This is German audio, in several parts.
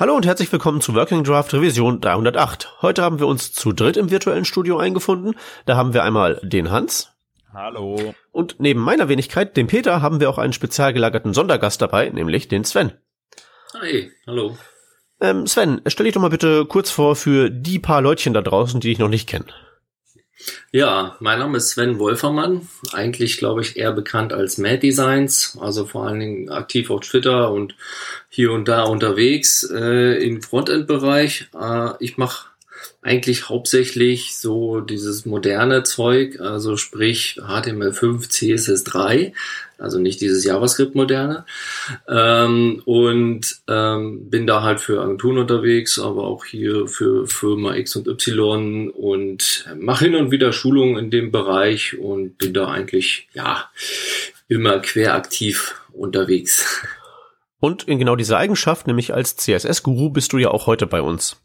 Hallo und herzlich willkommen zu Working Draft Revision 308. Heute haben wir uns zu dritt im virtuellen Studio eingefunden. Da haben wir einmal den Hans. Hallo. Und neben meiner Wenigkeit, dem Peter, haben wir auch einen spezial gelagerten Sondergast dabei, nämlich den Sven. Hi, hallo. Ähm, Sven, stell dich doch mal bitte kurz vor für die paar Leutchen da draußen, die dich noch nicht kennen. Ja, mein Name ist Sven Wolfermann. Eigentlich, glaube ich, eher bekannt als Mad Designs, also vor allen Dingen aktiv auf Twitter und hier und da unterwegs äh, im Frontend-Bereich. Äh, ich mache eigentlich hauptsächlich so dieses moderne Zeug, also sprich HTML5, CSS3, also nicht dieses JavaScript moderne. Ähm, und ähm, bin da halt für Agenturen unterwegs, aber auch hier für Firma X und Y und mache hin und wieder Schulungen in dem Bereich und bin da eigentlich ja immer queraktiv unterwegs. Und in genau dieser Eigenschaft, nämlich als CSS-Guru, bist du ja auch heute bei uns.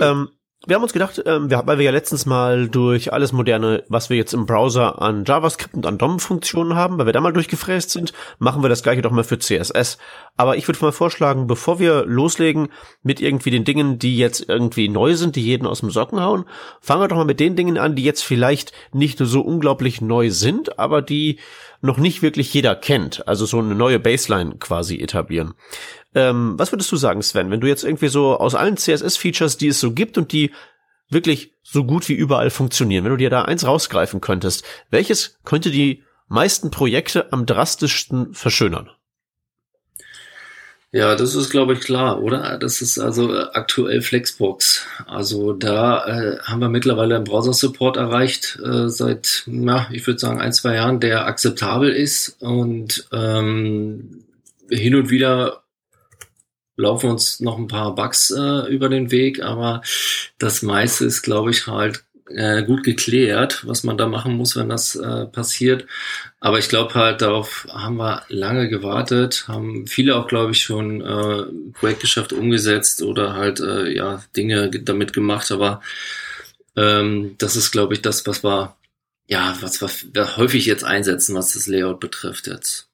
Ähm, wir haben uns gedacht, ähm, wir, weil wir ja letztens mal durch alles moderne, was wir jetzt im Browser an JavaScript und an DOM-Funktionen haben, weil wir da mal durchgefräst sind, machen wir das gleiche doch mal für CSS. Aber ich würde mal vorschlagen, bevor wir loslegen mit irgendwie den Dingen, die jetzt irgendwie neu sind, die jeden aus dem Socken hauen, fangen wir doch mal mit den Dingen an, die jetzt vielleicht nicht so unglaublich neu sind, aber die noch nicht wirklich jeder kennt. Also so eine neue Baseline quasi etablieren. Ähm, was würdest du sagen, Sven, wenn du jetzt irgendwie so aus allen CSS-Features, die es so gibt und die wirklich so gut wie überall funktionieren, wenn du dir da eins rausgreifen könntest, welches könnte die meisten Projekte am drastischsten verschönern? Ja, das ist, glaube ich, klar, oder? Das ist also äh, aktuell Flexbox. Also da äh, haben wir mittlerweile einen Browser-Support erreicht, äh, seit, na, ich würde sagen, ein, zwei Jahren, der akzeptabel ist und ähm, hin und wieder laufen uns noch ein paar Bugs äh, über den Weg, aber das meiste ist, glaube ich, halt äh, gut geklärt, was man da machen muss, wenn das äh, passiert. Aber ich glaube halt, darauf haben wir lange gewartet, haben viele auch, glaube ich, schon äh, Projektgeschäft umgesetzt oder halt äh, ja Dinge damit gemacht. Aber ähm, das ist, glaube ich, das, was wir ja, was wir häufig jetzt einsetzen, was das Layout betrifft jetzt.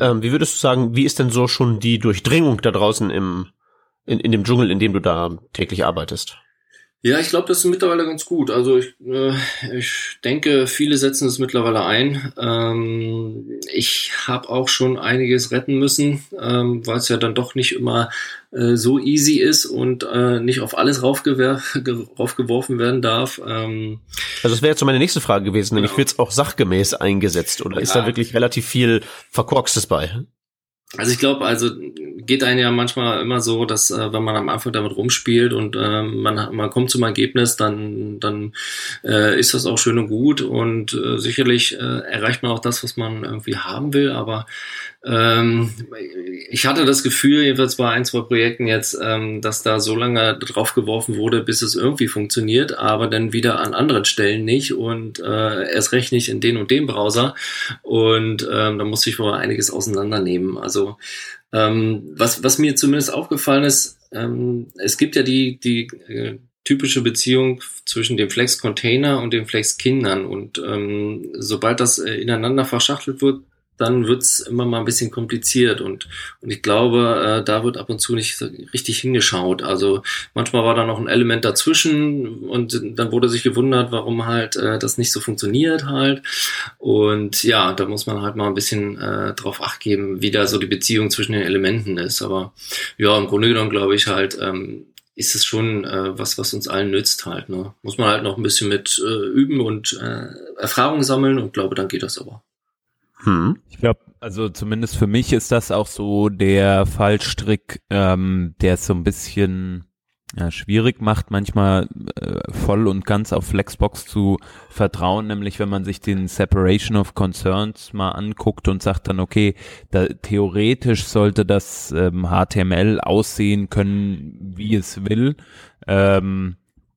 Ähm, wie würdest du sagen, wie ist denn so schon die Durchdringung da draußen im, in, in dem Dschungel, in dem du da täglich arbeitest? Ja, ich glaube, das ist mittlerweile ganz gut. Also ich, äh, ich denke, viele setzen es mittlerweile ein. Ähm, ich habe auch schon einiges retten müssen, ähm, weil es ja dann doch nicht immer äh, so easy ist und äh, nicht auf alles raufgeworfen werden darf. Ähm, also das wäre jetzt so meine nächste Frage gewesen, nämlich genau. wird es auch sachgemäß eingesetzt oder ja. ist da wirklich relativ viel Verkorkstes bei? Also ich glaube, also geht einem ja manchmal immer so, dass äh, wenn man am Anfang damit rumspielt und äh, man, man kommt zum Ergebnis, dann, dann äh, ist das auch schön und gut und äh, sicherlich äh, erreicht man auch das, was man irgendwie haben will, aber ähm, ich hatte das Gefühl, jedenfalls bei ein, zwei Projekten jetzt, ähm, dass da so lange drauf geworfen wurde, bis es irgendwie funktioniert, aber dann wieder an anderen Stellen nicht und äh, erst recht nicht in den und dem Browser. Und ähm, da musste ich wohl einiges auseinandernehmen. Also ähm, was, was mir zumindest aufgefallen ist, ähm, es gibt ja die, die äh, typische Beziehung zwischen dem Flex-Container und den Flex-Kindern. Und ähm, sobald das äh, ineinander verschachtelt wird, dann wird's immer mal ein bisschen kompliziert und, und ich glaube, äh, da wird ab und zu nicht richtig hingeschaut. Also manchmal war da noch ein Element dazwischen und dann wurde sich gewundert, warum halt äh, das nicht so funktioniert halt. Und ja, da muss man halt mal ein bisschen äh, drauf acht geben, wie da so die Beziehung zwischen den Elementen ist. Aber ja, im Grunde genommen glaube ich halt, ähm, ist es schon äh, was, was uns allen nützt halt. Ne? Muss man halt noch ein bisschen mit äh, üben und äh, Erfahrung sammeln und glaube, dann geht das aber. Hm. Ich glaube, also zumindest für mich ist das auch so der Fallstrick, ähm, der es so ein bisschen ja, schwierig macht, manchmal äh, voll und ganz auf Flexbox zu vertrauen, nämlich wenn man sich den Separation of Concerns mal anguckt und sagt dann, okay, da, theoretisch sollte das ähm, HTML aussehen können, wie es will. Ähm,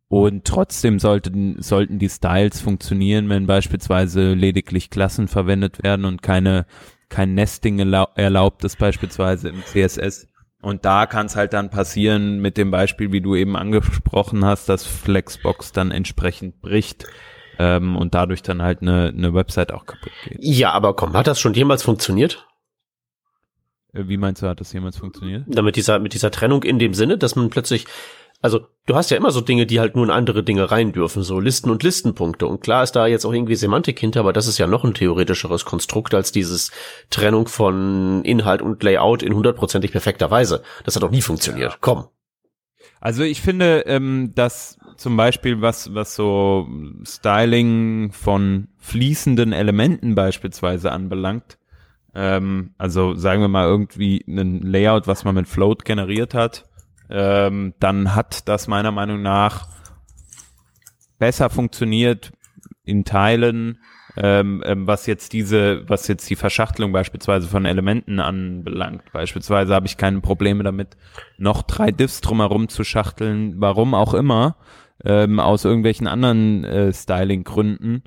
und trotzdem sollten, sollten die Styles funktionieren, wenn beispielsweise lediglich Klassen verwendet werden und keine, kein Nesting erlaubt ist beispielsweise im CSS. Und da kann es halt dann passieren mit dem Beispiel, wie du eben angesprochen hast, dass Flexbox dann entsprechend bricht ähm, und dadurch dann halt eine, eine Website auch kaputt geht. Ja, aber komm, hat das schon jemals funktioniert? Äh, wie meinst du, hat das jemals funktioniert? Damit dieser, mit dieser Trennung in dem Sinne, dass man plötzlich, also du hast ja immer so Dinge, die halt nur in andere Dinge rein dürfen, so Listen und Listenpunkte. Und klar ist da jetzt auch irgendwie Semantik hinter, aber das ist ja noch ein theoretischeres Konstrukt als dieses Trennung von Inhalt und Layout in hundertprozentig perfekter Weise. Das hat auch nie funktioniert. Ja. Komm. Also ich finde, ähm, dass zum Beispiel was, was so Styling von fließenden Elementen beispielsweise anbelangt, ähm, also sagen wir mal irgendwie ein Layout, was man mit Float generiert hat, ähm, dann hat das meiner Meinung nach besser funktioniert in Teilen, ähm, ähm, was jetzt diese, was jetzt die Verschachtelung beispielsweise von Elementen anbelangt. Beispielsweise habe ich keine Probleme damit, noch drei Diffs drumherum zu schachteln, warum auch immer, ähm, aus irgendwelchen anderen äh, Styling-Gründen.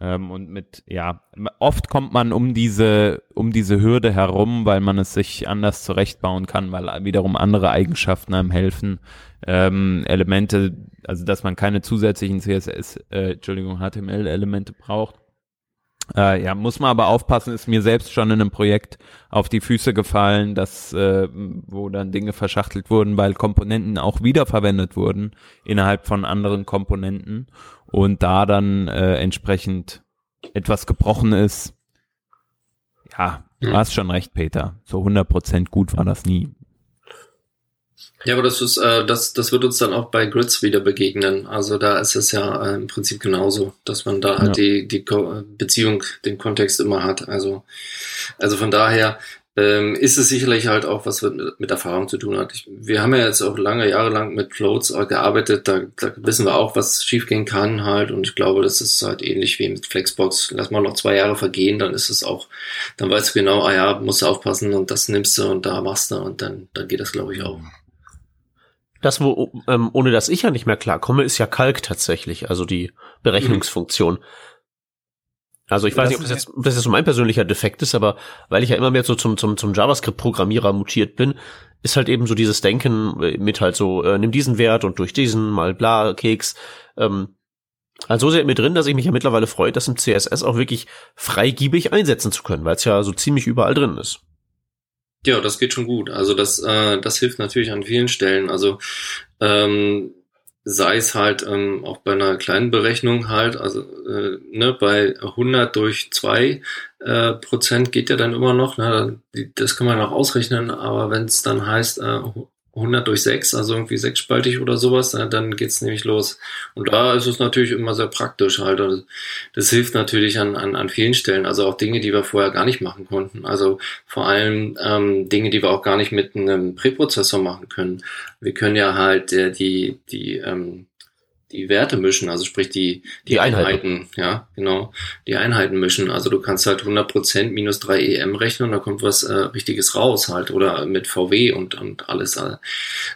Ähm, und mit, ja, oft kommt man um diese, um diese Hürde herum, weil man es sich anders zurechtbauen kann, weil wiederum andere Eigenschaften einem helfen. Ähm, Elemente, also dass man keine zusätzlichen CSS, äh, Entschuldigung, HTML-Elemente braucht. Äh, ja, muss man aber aufpassen, ist mir selbst schon in einem Projekt auf die Füße gefallen, dass, äh, wo dann Dinge verschachtelt wurden, weil Komponenten auch wiederverwendet wurden innerhalb von anderen Komponenten und da dann äh, entsprechend etwas gebrochen ist. Ja, du hast schon recht, Peter. So 100% gut war das nie. Ja, aber das ist, äh, das, das wird uns dann auch bei Grids wieder begegnen. Also da ist es ja äh, im Prinzip genauso, dass man da halt ja. die, die Ko Beziehung, den Kontext immer hat. Also, also von daher ähm, ist es sicherlich halt auch was mit, mit Erfahrung zu tun hat. Ich, wir haben ja jetzt auch lange Jahre lang mit Floats gearbeitet, da, da wissen wir auch, was schiefgehen kann halt und ich glaube, das ist halt ähnlich wie mit Flexbox. Lass mal noch zwei Jahre vergehen, dann ist es auch, dann weißt du genau, ah ja, musst du aufpassen und das nimmst du und da machst du und dann, dann geht das glaube ich auch. Das, wo, ähm, ohne dass ich ja nicht mehr klarkomme, ist ja Kalk tatsächlich, also die Berechnungsfunktion. Mhm. Also ich weiß nicht, ob das jetzt, ob das jetzt so mein persönlicher Defekt ist, aber weil ich ja immer mehr so zum, zum, zum JavaScript-Programmierer mutiert bin, ist halt eben so dieses Denken mit halt so, äh, nimm diesen Wert und durch diesen mal bla, Keks. Ähm, also so sehr mit drin, dass ich mich ja mittlerweile freue, das im CSS auch wirklich freigiebig einsetzen zu können, weil es ja so ziemlich überall drin ist. Ja, das geht schon gut. Also das, äh, das hilft natürlich an vielen Stellen. Also ähm, sei es halt ähm, auch bei einer kleinen Berechnung halt, also äh, ne, bei 100 durch 2 äh, Prozent geht ja dann immer noch, ne, das kann man auch ausrechnen, aber wenn es dann heißt äh, 100 durch 6, also irgendwie sechsspaltig oder sowas, dann geht's nämlich los. Und da ist es natürlich immer sehr praktisch halt. Also das hilft natürlich an, an, an vielen Stellen, also auch Dinge, die wir vorher gar nicht machen konnten. Also vor allem ähm, Dinge, die wir auch gar nicht mit einem Präprozessor machen können. Wir können ja halt äh, die, die ähm, die Werte mischen, also sprich die, die, die Einheiten. Einheiten. ja, genau, die Einheiten mischen. Also du kannst halt 100% minus 3 EM rechnen und da kommt was äh, Richtiges raus halt oder mit VW und, und alles.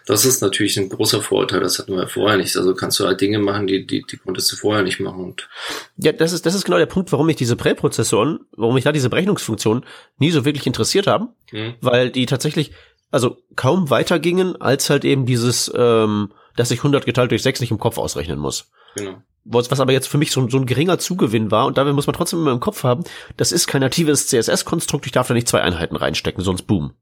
Das ist natürlich ein großer Vorteil, das hatten wir vorher nicht. Also kannst du halt Dinge machen, die, die, die konntest du vorher nicht machen. Und ja, das ist, das ist genau der Punkt, warum mich diese Präprozessoren, warum mich da diese Berechnungsfunktionen nie so wirklich interessiert haben, hm. weil die tatsächlich, also kaum weitergingen als halt eben dieses, ähm, dass ich 100 geteilt durch 6 nicht im Kopf ausrechnen muss. Genau. Was, was aber jetzt für mich so, so ein geringer Zugewinn war und dabei muss man trotzdem immer im Kopf haben, das ist kein natives CSS-Konstrukt, ich darf da nicht zwei Einheiten reinstecken, sonst boom.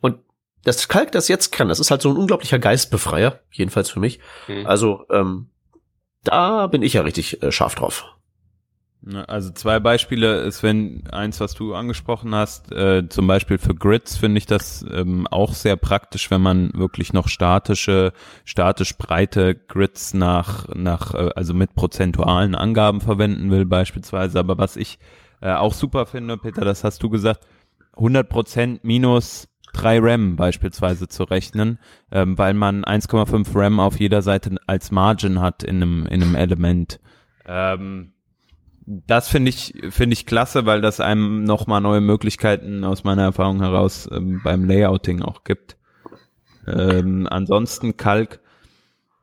Und das Kalk, das jetzt kann, das ist halt so ein unglaublicher Geistbefreier, jedenfalls für mich. Mhm. Also, ähm, da bin ich ja richtig äh, scharf drauf. Ne, also zwei Beispiele ist, wenn eins, was du angesprochen hast, äh, zum Beispiel für Grids finde ich das ähm, auch sehr praktisch, wenn man wirklich noch statische, statisch breite Grids nach, nach, äh, also mit prozentualen Angaben verwenden will beispielsweise. Aber was ich äh, auch super finde, Peter, das hast du gesagt, 100 Prozent minus 3 RAM beispielsweise zu rechnen, ähm, weil man 1,5 RAM auf jeder Seite als Margin hat in einem, in einem Element. Ähm, das finde ich finde ich klasse, weil das einem noch mal neue Möglichkeiten aus meiner Erfahrung heraus ähm, beim Layouting auch gibt. Ähm, ansonsten Kalk,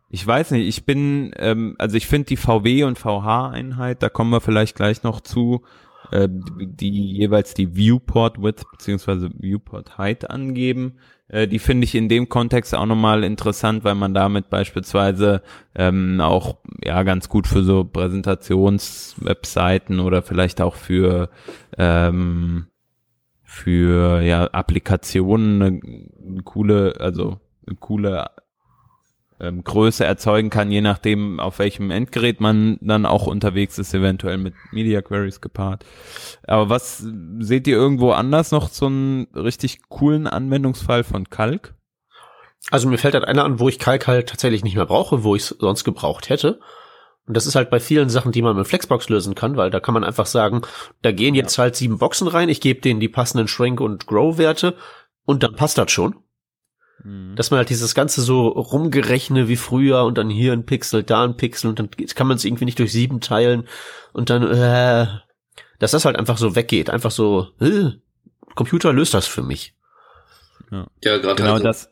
ich weiß nicht, ich bin, ähm, also ich finde die VW und VH-Einheit, da kommen wir vielleicht gleich noch zu, äh, die jeweils die Viewport Width beziehungsweise Viewport Height angeben. Äh, die finde ich in dem Kontext auch nochmal interessant, weil man damit beispielsweise ähm, auch ja ganz gut für so Präsentationswebseiten oder vielleicht auch für ähm, für ja Applikationen eine, coole, also eine coole ähm, Größe erzeugen kann, je nachdem, auf welchem Endgerät man dann auch unterwegs ist, eventuell mit Media Queries gepaart. Aber was seht ihr irgendwo anders noch so einen richtig coolen Anwendungsfall von Kalk? Also mir fällt halt einer an, wo ich Kalk halt tatsächlich nicht mehr brauche, wo ich es sonst gebraucht hätte. Und das ist halt bei vielen Sachen, die man mit Flexbox lösen kann, weil da kann man einfach sagen, da gehen jetzt halt sieben Boxen rein, ich gebe denen die passenden Shrink- und Grow-Werte und dann passt das schon. Mhm. Dass man halt dieses ganze so rumgerechne wie früher und dann hier ein Pixel, da ein Pixel und dann kann man es irgendwie nicht durch sieben teilen und dann, äh, dass das halt einfach so weggeht. Einfach so, äh, Computer löst das für mich. Ja, ja gerade genau also, das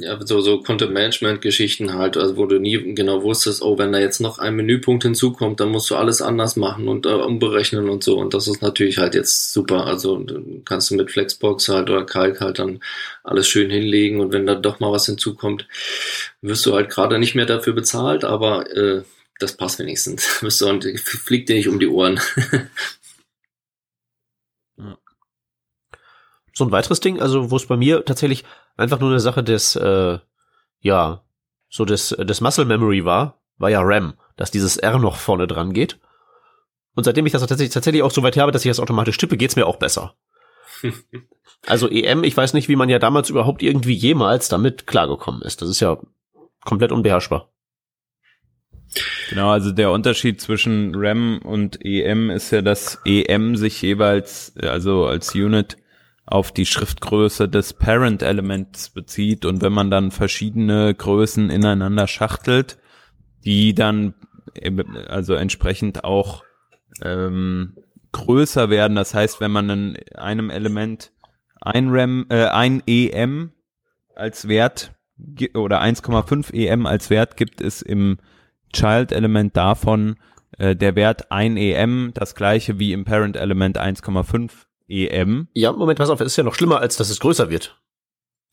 ja, so, so Content-Management-Geschichten halt, also wo du nie genau wusstest, oh, wenn da jetzt noch ein Menüpunkt hinzukommt, dann musst du alles anders machen und äh, umberechnen und so. Und das ist natürlich halt jetzt super. Also kannst du mit Flexbox halt oder Kalk halt dann alles schön hinlegen und wenn da doch mal was hinzukommt, wirst du halt gerade nicht mehr dafür bezahlt, aber äh, das passt wenigstens. Wirst du und fliegt dir nicht um die Ohren. so ein weiteres Ding, also wo es bei mir tatsächlich einfach nur eine Sache des, äh, ja, so des, des Muscle Memory war, war ja RAM, dass dieses R noch vorne dran geht. Und seitdem ich das tatsächlich, tatsächlich auch so weit habe, dass ich das automatisch tippe, geht's mir auch besser. also EM, ich weiß nicht, wie man ja damals überhaupt irgendwie jemals damit klargekommen ist. Das ist ja komplett unbeherrschbar. Genau, also der Unterschied zwischen RAM und EM ist ja, dass EM sich jeweils, also als Unit auf die Schriftgröße des Parent-Elements bezieht und wenn man dann verschiedene Größen ineinander schachtelt, die dann also entsprechend auch ähm, größer werden. Das heißt, wenn man in einem Element ein RAM, äh, ein EM als Wert oder 1,5 EM als Wert gibt es im Child-Element davon äh, der Wert 1 EM, das gleiche wie im Parent-Element 1,5 EM. Ja, Moment, pass auf, es ist ja noch schlimmer, als dass es größer wird.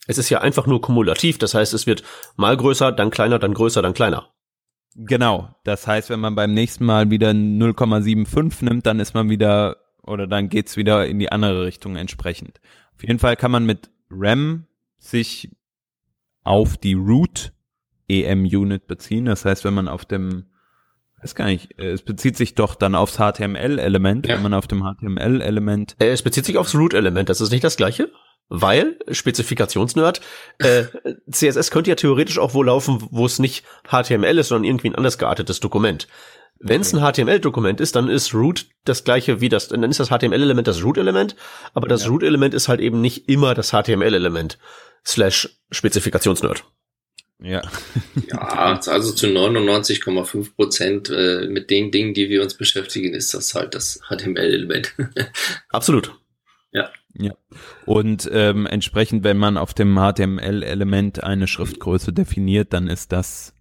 Es ist ja einfach nur kumulativ, das heißt, es wird mal größer, dann kleiner, dann größer, dann kleiner. Genau, das heißt, wenn man beim nächsten Mal wieder 0,75 nimmt, dann ist man wieder, oder dann geht's wieder in die andere Richtung entsprechend. Auf jeden Fall kann man mit RAM sich auf die Root EM Unit beziehen. Das heißt, wenn man auf dem weiß gar nicht, äh, es bezieht sich doch dann aufs HTML-Element, ja. wenn man auf dem HTML-Element. Äh, es bezieht sich aufs Root-Element, das ist nicht das gleiche? Weil, Spezifikationsnerd, äh, CSS könnte ja theoretisch auch wo laufen, wo es nicht HTML ist, sondern irgendwie ein anders geartetes Dokument. Wenn es ein HTML-Dokument ist, dann ist Root das gleiche wie das, dann ist das HTML-Element das Root-Element, aber das ja. Root-Element ist halt eben nicht immer das HTML-Element slash Spezifikationsnerd. Ja. ja, also zu 99,5 Prozent äh, mit den Dingen, die wir uns beschäftigen, ist das halt das HTML-Element. Absolut. Ja. Ja. Und ähm, entsprechend, wenn man auf dem HTML-Element eine Schriftgröße definiert, dann ist das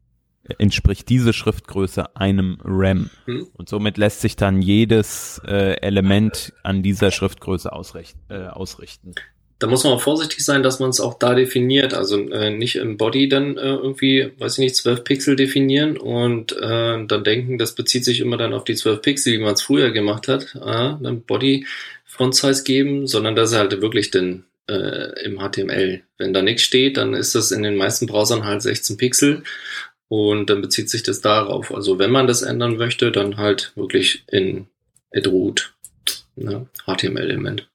entspricht diese Schriftgröße einem RAM. Hm. Und somit lässt sich dann jedes äh, Element an dieser Schriftgröße ausrichten. Äh, ausrichten da muss man auch vorsichtig sein, dass man es auch da definiert. Also äh, nicht im Body dann äh, irgendwie, weiß ich nicht, 12 Pixel definieren und äh, dann denken, das bezieht sich immer dann auf die 12 Pixel, wie man es früher gemacht hat, äh, dann Body Font Size geben, sondern das ist halt wirklich den äh, im HTML. Wenn da nichts steht, dann ist das in den meisten Browsern halt 16 Pixel und dann bezieht sich das darauf. Also wenn man das ändern möchte, dann halt wirklich in Root, ne, HTML-Element.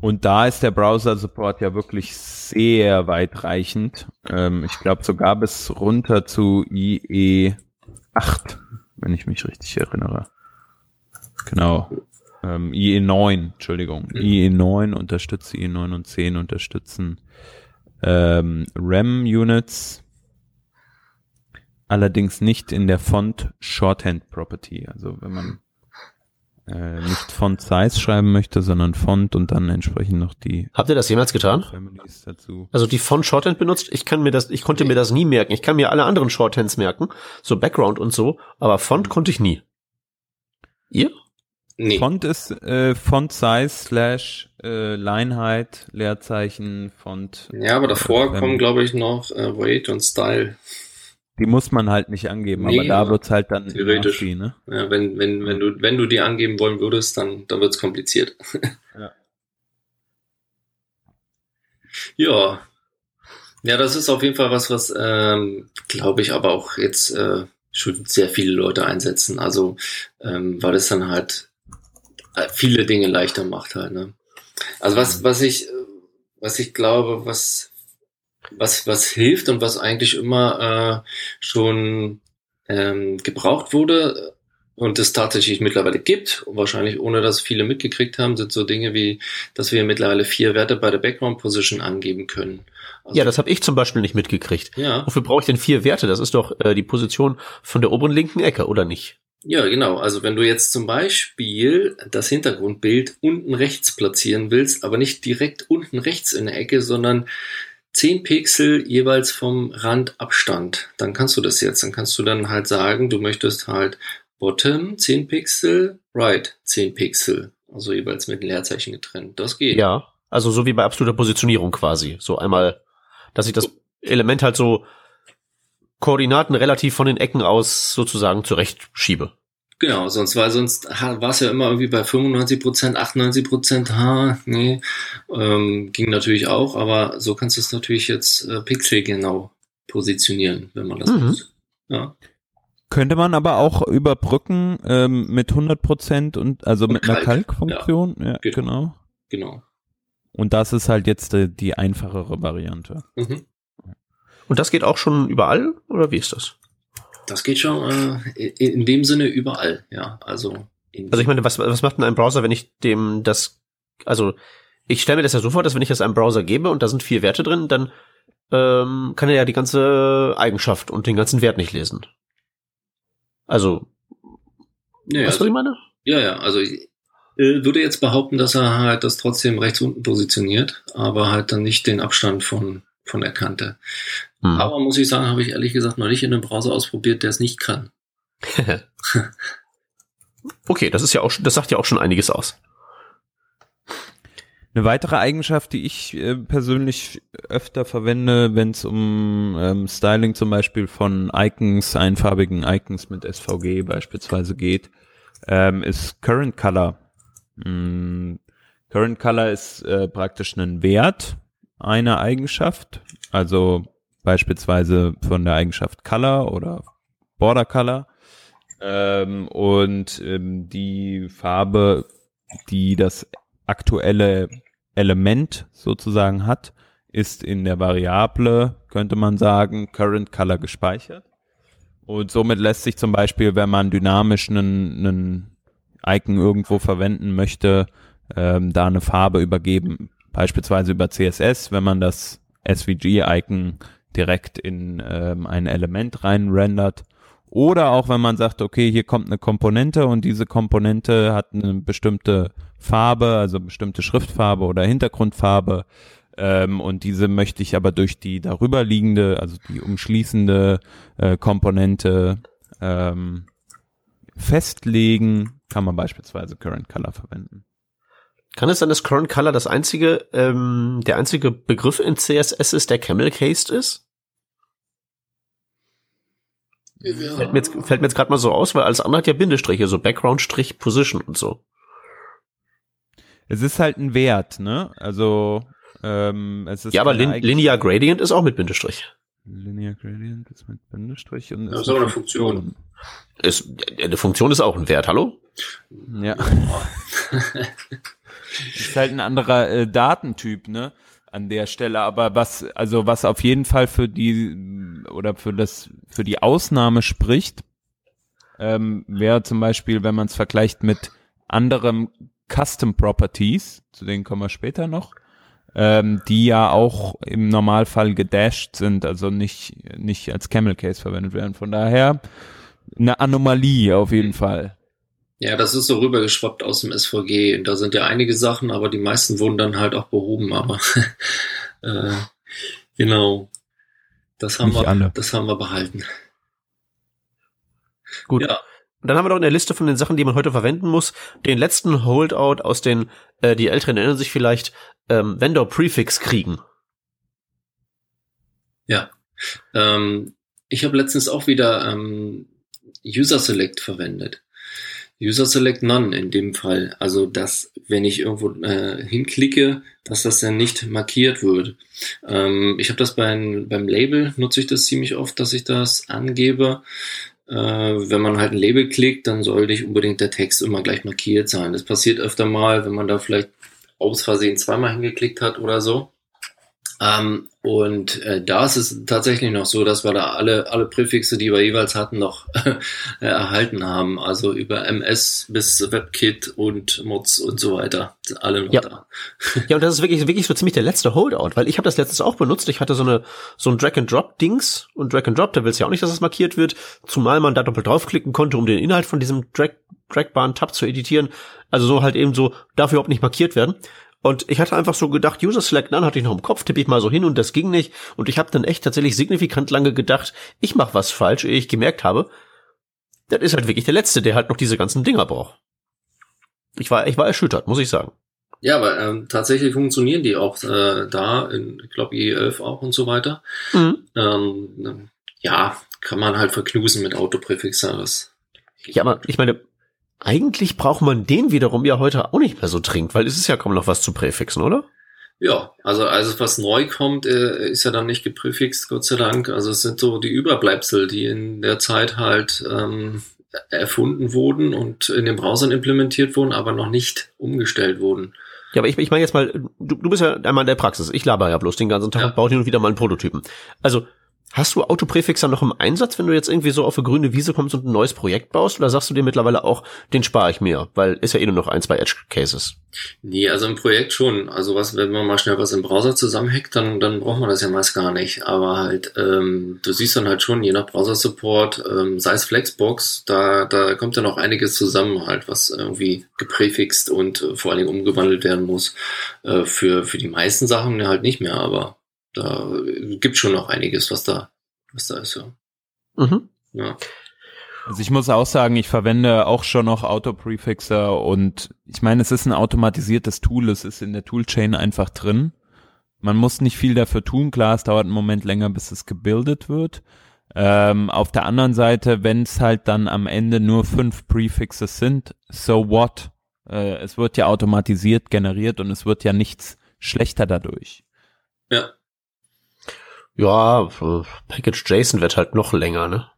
Und da ist der Browser-Support ja wirklich sehr weitreichend. Ähm, ich glaube sogar bis runter zu IE 8, wenn ich mich richtig erinnere. Genau. Ähm, IE 9, Entschuldigung. IE 9 unterstützt, IE 9 und 10 unterstützen ähm, RAM-Units. Allerdings nicht in der Font Shorthand Property. Also wenn man äh, nicht Font Size schreiben möchte, sondern Font und dann entsprechend noch die. Habt ihr das jemals getan? Families dazu. Also die Font Shorthand benutzt? Ich kann mir das, ich konnte mir das nie merken. Ich kann mir alle anderen Shorthands merken, so Background und so, aber Font konnte ich nie. Ihr? Nee. Font ist äh, Font Size slash äh, Line Height, Leerzeichen, Font. Ja, aber davor äh, kommen, glaube ich, noch äh, Weight und Style. Die muss man halt nicht angeben, nee, aber da wird's halt dann theoretisch. Ne? Ja, wenn, wenn, wenn du, wenn du die angeben wollen würdest, dann, dann wird's kompliziert. ja. Ja. Ja, das ist auf jeden Fall was, was, ähm, glaube ich, aber auch jetzt äh, schon sehr viele Leute einsetzen. Also, ähm, weil es dann halt äh, viele Dinge leichter macht halt. Ne? Also was, was ich, was ich glaube, was, was, was hilft und was eigentlich immer äh, schon ähm, gebraucht wurde und es tatsächlich mittlerweile gibt, und wahrscheinlich ohne dass viele mitgekriegt haben, sind so Dinge wie, dass wir mittlerweile vier Werte bei der Background Position angeben können. Also, ja, das habe ich zum Beispiel nicht mitgekriegt. Ja. Wofür brauche ich denn vier Werte? Das ist doch äh, die Position von der oberen linken Ecke, oder nicht? Ja, genau. Also wenn du jetzt zum Beispiel das Hintergrundbild unten rechts platzieren willst, aber nicht direkt unten rechts in der Ecke, sondern 10 Pixel jeweils vom Randabstand, dann kannst du das jetzt. Dann kannst du dann halt sagen, du möchtest halt Bottom 10 Pixel, Right 10 Pixel. Also jeweils mit einem Leerzeichen getrennt. Das geht. Ja, also so wie bei absoluter Positionierung quasi. So einmal, dass ich das Element halt so Koordinaten relativ von den Ecken aus sozusagen zurechtschiebe. Genau, sonst war sonst war es ja immer irgendwie bei 95 Prozent, 98 Prozent, ha, nee, ähm, ging natürlich auch, aber so kannst du es natürlich jetzt äh, pixelgenau positionieren, wenn man das mhm. muss. Ja. Könnte man aber auch überbrücken ähm, mit 100 Prozent und also und mit Kalk. einer Kalkfunktion, ja, ja genau. genau. Genau. Und das ist halt jetzt die, die einfachere Variante. Mhm. Und das geht auch schon überall oder wie ist das? Das geht schon äh, in dem Sinne überall, ja. Also, also ich meine, was, was macht denn ein Browser, wenn ich dem das, also ich stelle mir das ja so vor, dass wenn ich das einem Browser gebe und da sind vier Werte drin, dann ähm, kann er ja die ganze Eigenschaft und den ganzen Wert nicht lesen. Also, ja, du, also, was ich meine? Ja, ja, also ich äh, würde jetzt behaupten, dass er halt das trotzdem rechts unten positioniert, aber halt dann nicht den Abstand von von der Kante. Hm. Aber muss ich sagen, habe ich ehrlich gesagt noch nicht in einem Browser ausprobiert, der es nicht kann. okay, das ist ja auch, das sagt ja auch schon einiges aus. Eine weitere Eigenschaft, die ich äh, persönlich öfter verwende, wenn es um ähm, Styling zum Beispiel von Icons, einfarbigen Icons mit SVG beispielsweise geht, ähm, ist Current Color. Mm, Current Color ist äh, praktisch ein Wert, eine Eigenschaft, also beispielsweise von der Eigenschaft Color oder Border Color. Ähm, und ähm, die Farbe, die das aktuelle Element sozusagen hat, ist in der Variable, könnte man sagen, Current Color gespeichert. Und somit lässt sich zum Beispiel, wenn man dynamisch einen, einen Icon irgendwo verwenden möchte, ähm, da eine Farbe übergeben beispielsweise über CSS, wenn man das SVG-Icon direkt in ähm, ein Element rein rendert. Oder auch wenn man sagt, okay, hier kommt eine Komponente und diese Komponente hat eine bestimmte Farbe, also bestimmte Schriftfarbe oder Hintergrundfarbe. Ähm, und diese möchte ich aber durch die darüber liegende, also die umschließende äh, Komponente ähm, festlegen, kann man beispielsweise Current Color verwenden. Kann es sein, dass Current Color das einzige, ähm, der einzige Begriff in CSS ist, der camel-cased ist? Ja. Fällt mir jetzt, fällt mir jetzt gerade mal so aus, weil alles andere hat ja Bindestriche, so Background, Strich, Position und so. Es ist halt ein Wert, ne? Also ähm, es ist ja, aber Lin Linear Gradient ist auch mit Bindestrich. Linear Gradient ist mit Bindestrich und das ist auch eine Funktion. Ist, eine Funktion ist auch ein Wert, hallo? Ja. ist halt ein anderer äh, Datentyp, ne? An der Stelle, aber was, also was auf jeden Fall für die oder für das, für die Ausnahme spricht, ähm, wäre zum Beispiel, wenn man es vergleicht mit anderem Custom Properties, zu denen kommen wir später noch, ähm, die ja auch im Normalfall gedashed sind, also nicht, nicht als Camel Case verwendet werden. Von daher eine Anomalie auf jeden Fall. Ja, das ist so rübergeschwappt aus dem SVG. Da sind ja einige Sachen, aber die meisten wurden dann halt auch behoben. Aber äh, genau, das haben wir, alle. das haben wir behalten. Gut. Ja. Und dann haben wir noch in der Liste von den Sachen, die man heute verwenden muss, den letzten Holdout aus den, äh, die Älteren erinnern sich vielleicht, ähm, Vendor Prefix kriegen. Ja. Ähm, ich habe letztens auch wieder ähm, User Select verwendet. User Select None in dem Fall. Also, dass, wenn ich irgendwo äh, hinklicke, dass das dann nicht markiert wird. Ähm, ich habe das beim, beim Label, nutze ich das ziemlich oft, dass ich das angebe. Äh, wenn man halt ein Label klickt, dann soll nicht unbedingt der Text immer gleich markiert sein. Das passiert öfter mal, wenn man da vielleicht aus Versehen zweimal hingeklickt hat oder so. Ähm, und äh, da ist es tatsächlich noch so, dass wir da alle, alle Präfixe, die wir jeweils hatten, noch äh, erhalten haben. Also über MS bis WebKit und Mods und so weiter. Alle noch ja. da. ja, und das ist wirklich, wirklich so ziemlich der letzte Holdout, weil ich habe das letztens auch benutzt. Ich hatte so eine so ein Drag-and-Drop-Dings und Drag-and-Drop, da willst du ja auch nicht, dass es markiert wird, zumal man da doppelt draufklicken konnte, um den Inhalt von diesem Drag Dragbaren Tab zu editieren. Also so halt eben so, darf überhaupt nicht markiert werden. Und ich hatte einfach so gedacht, User Select None hatte ich noch im Kopf, tippe ich mal so hin und das ging nicht. Und ich habe dann echt tatsächlich signifikant lange gedacht, ich mache was falsch, ehe ich gemerkt habe, das ist halt wirklich der Letzte, der halt noch diese ganzen Dinger braucht. Ich war, ich war erschüttert, muss ich sagen. Ja, aber ähm, tatsächlich funktionieren die auch äh, da, in, ich glaube IE11 auch und so weiter. Mhm. Ähm, ja, kann man halt verknusen mit Autopräfixer. Ja, aber ich meine, eigentlich braucht man den wiederum ja heute auch nicht mehr so dringend, weil es ist ja kaum noch was zu Präfixen, oder? Ja, also also was neu kommt, äh, ist ja dann nicht gepräfixt, Gott sei Dank. Also es sind so die Überbleibsel, die in der Zeit halt ähm, erfunden wurden und in den Browsern implementiert wurden, aber noch nicht umgestellt wurden. Ja, aber ich, ich meine jetzt mal, du, du bist ja einmal in der Praxis. Ich laber ja bloß den ganzen Tag ja. und baue hin und wieder mal einen Prototypen. Also Hast du Autopräfixer noch im Einsatz, wenn du jetzt irgendwie so auf eine grüne Wiese kommst und ein neues Projekt baust? Oder sagst du dir mittlerweile auch, den spare ich mir? Weil ist ja eh nur noch ein, zwei Edge-Cases. Nee, also im Projekt schon. Also was, wenn man mal schnell was im Browser zusammenhackt, dann, dann braucht man das ja meist gar nicht. Aber halt, ähm, du siehst dann halt schon, je nach Browser-Support, ähm, sei es Flexbox, da, da kommt ja noch einiges zusammen halt, was irgendwie gepräfixt und äh, vor allen Dingen umgewandelt werden muss. Äh, für, für die meisten Sachen halt nicht mehr, aber da gibt schon noch einiges, was da, was da ist, ja. Mhm. ja. Also ich muss auch sagen, ich verwende auch schon noch Auto-Prefixer und ich meine, es ist ein automatisiertes Tool, es ist in der Toolchain einfach drin. Man muss nicht viel dafür tun, klar, es dauert einen Moment länger, bis es gebildet wird. Ähm, auf der anderen Seite, wenn es halt dann am Ende nur fünf Prefixes sind, so what? Äh, es wird ja automatisiert generiert und es wird ja nichts schlechter dadurch. Ja. Ja, Package JSON wird halt noch länger, ne?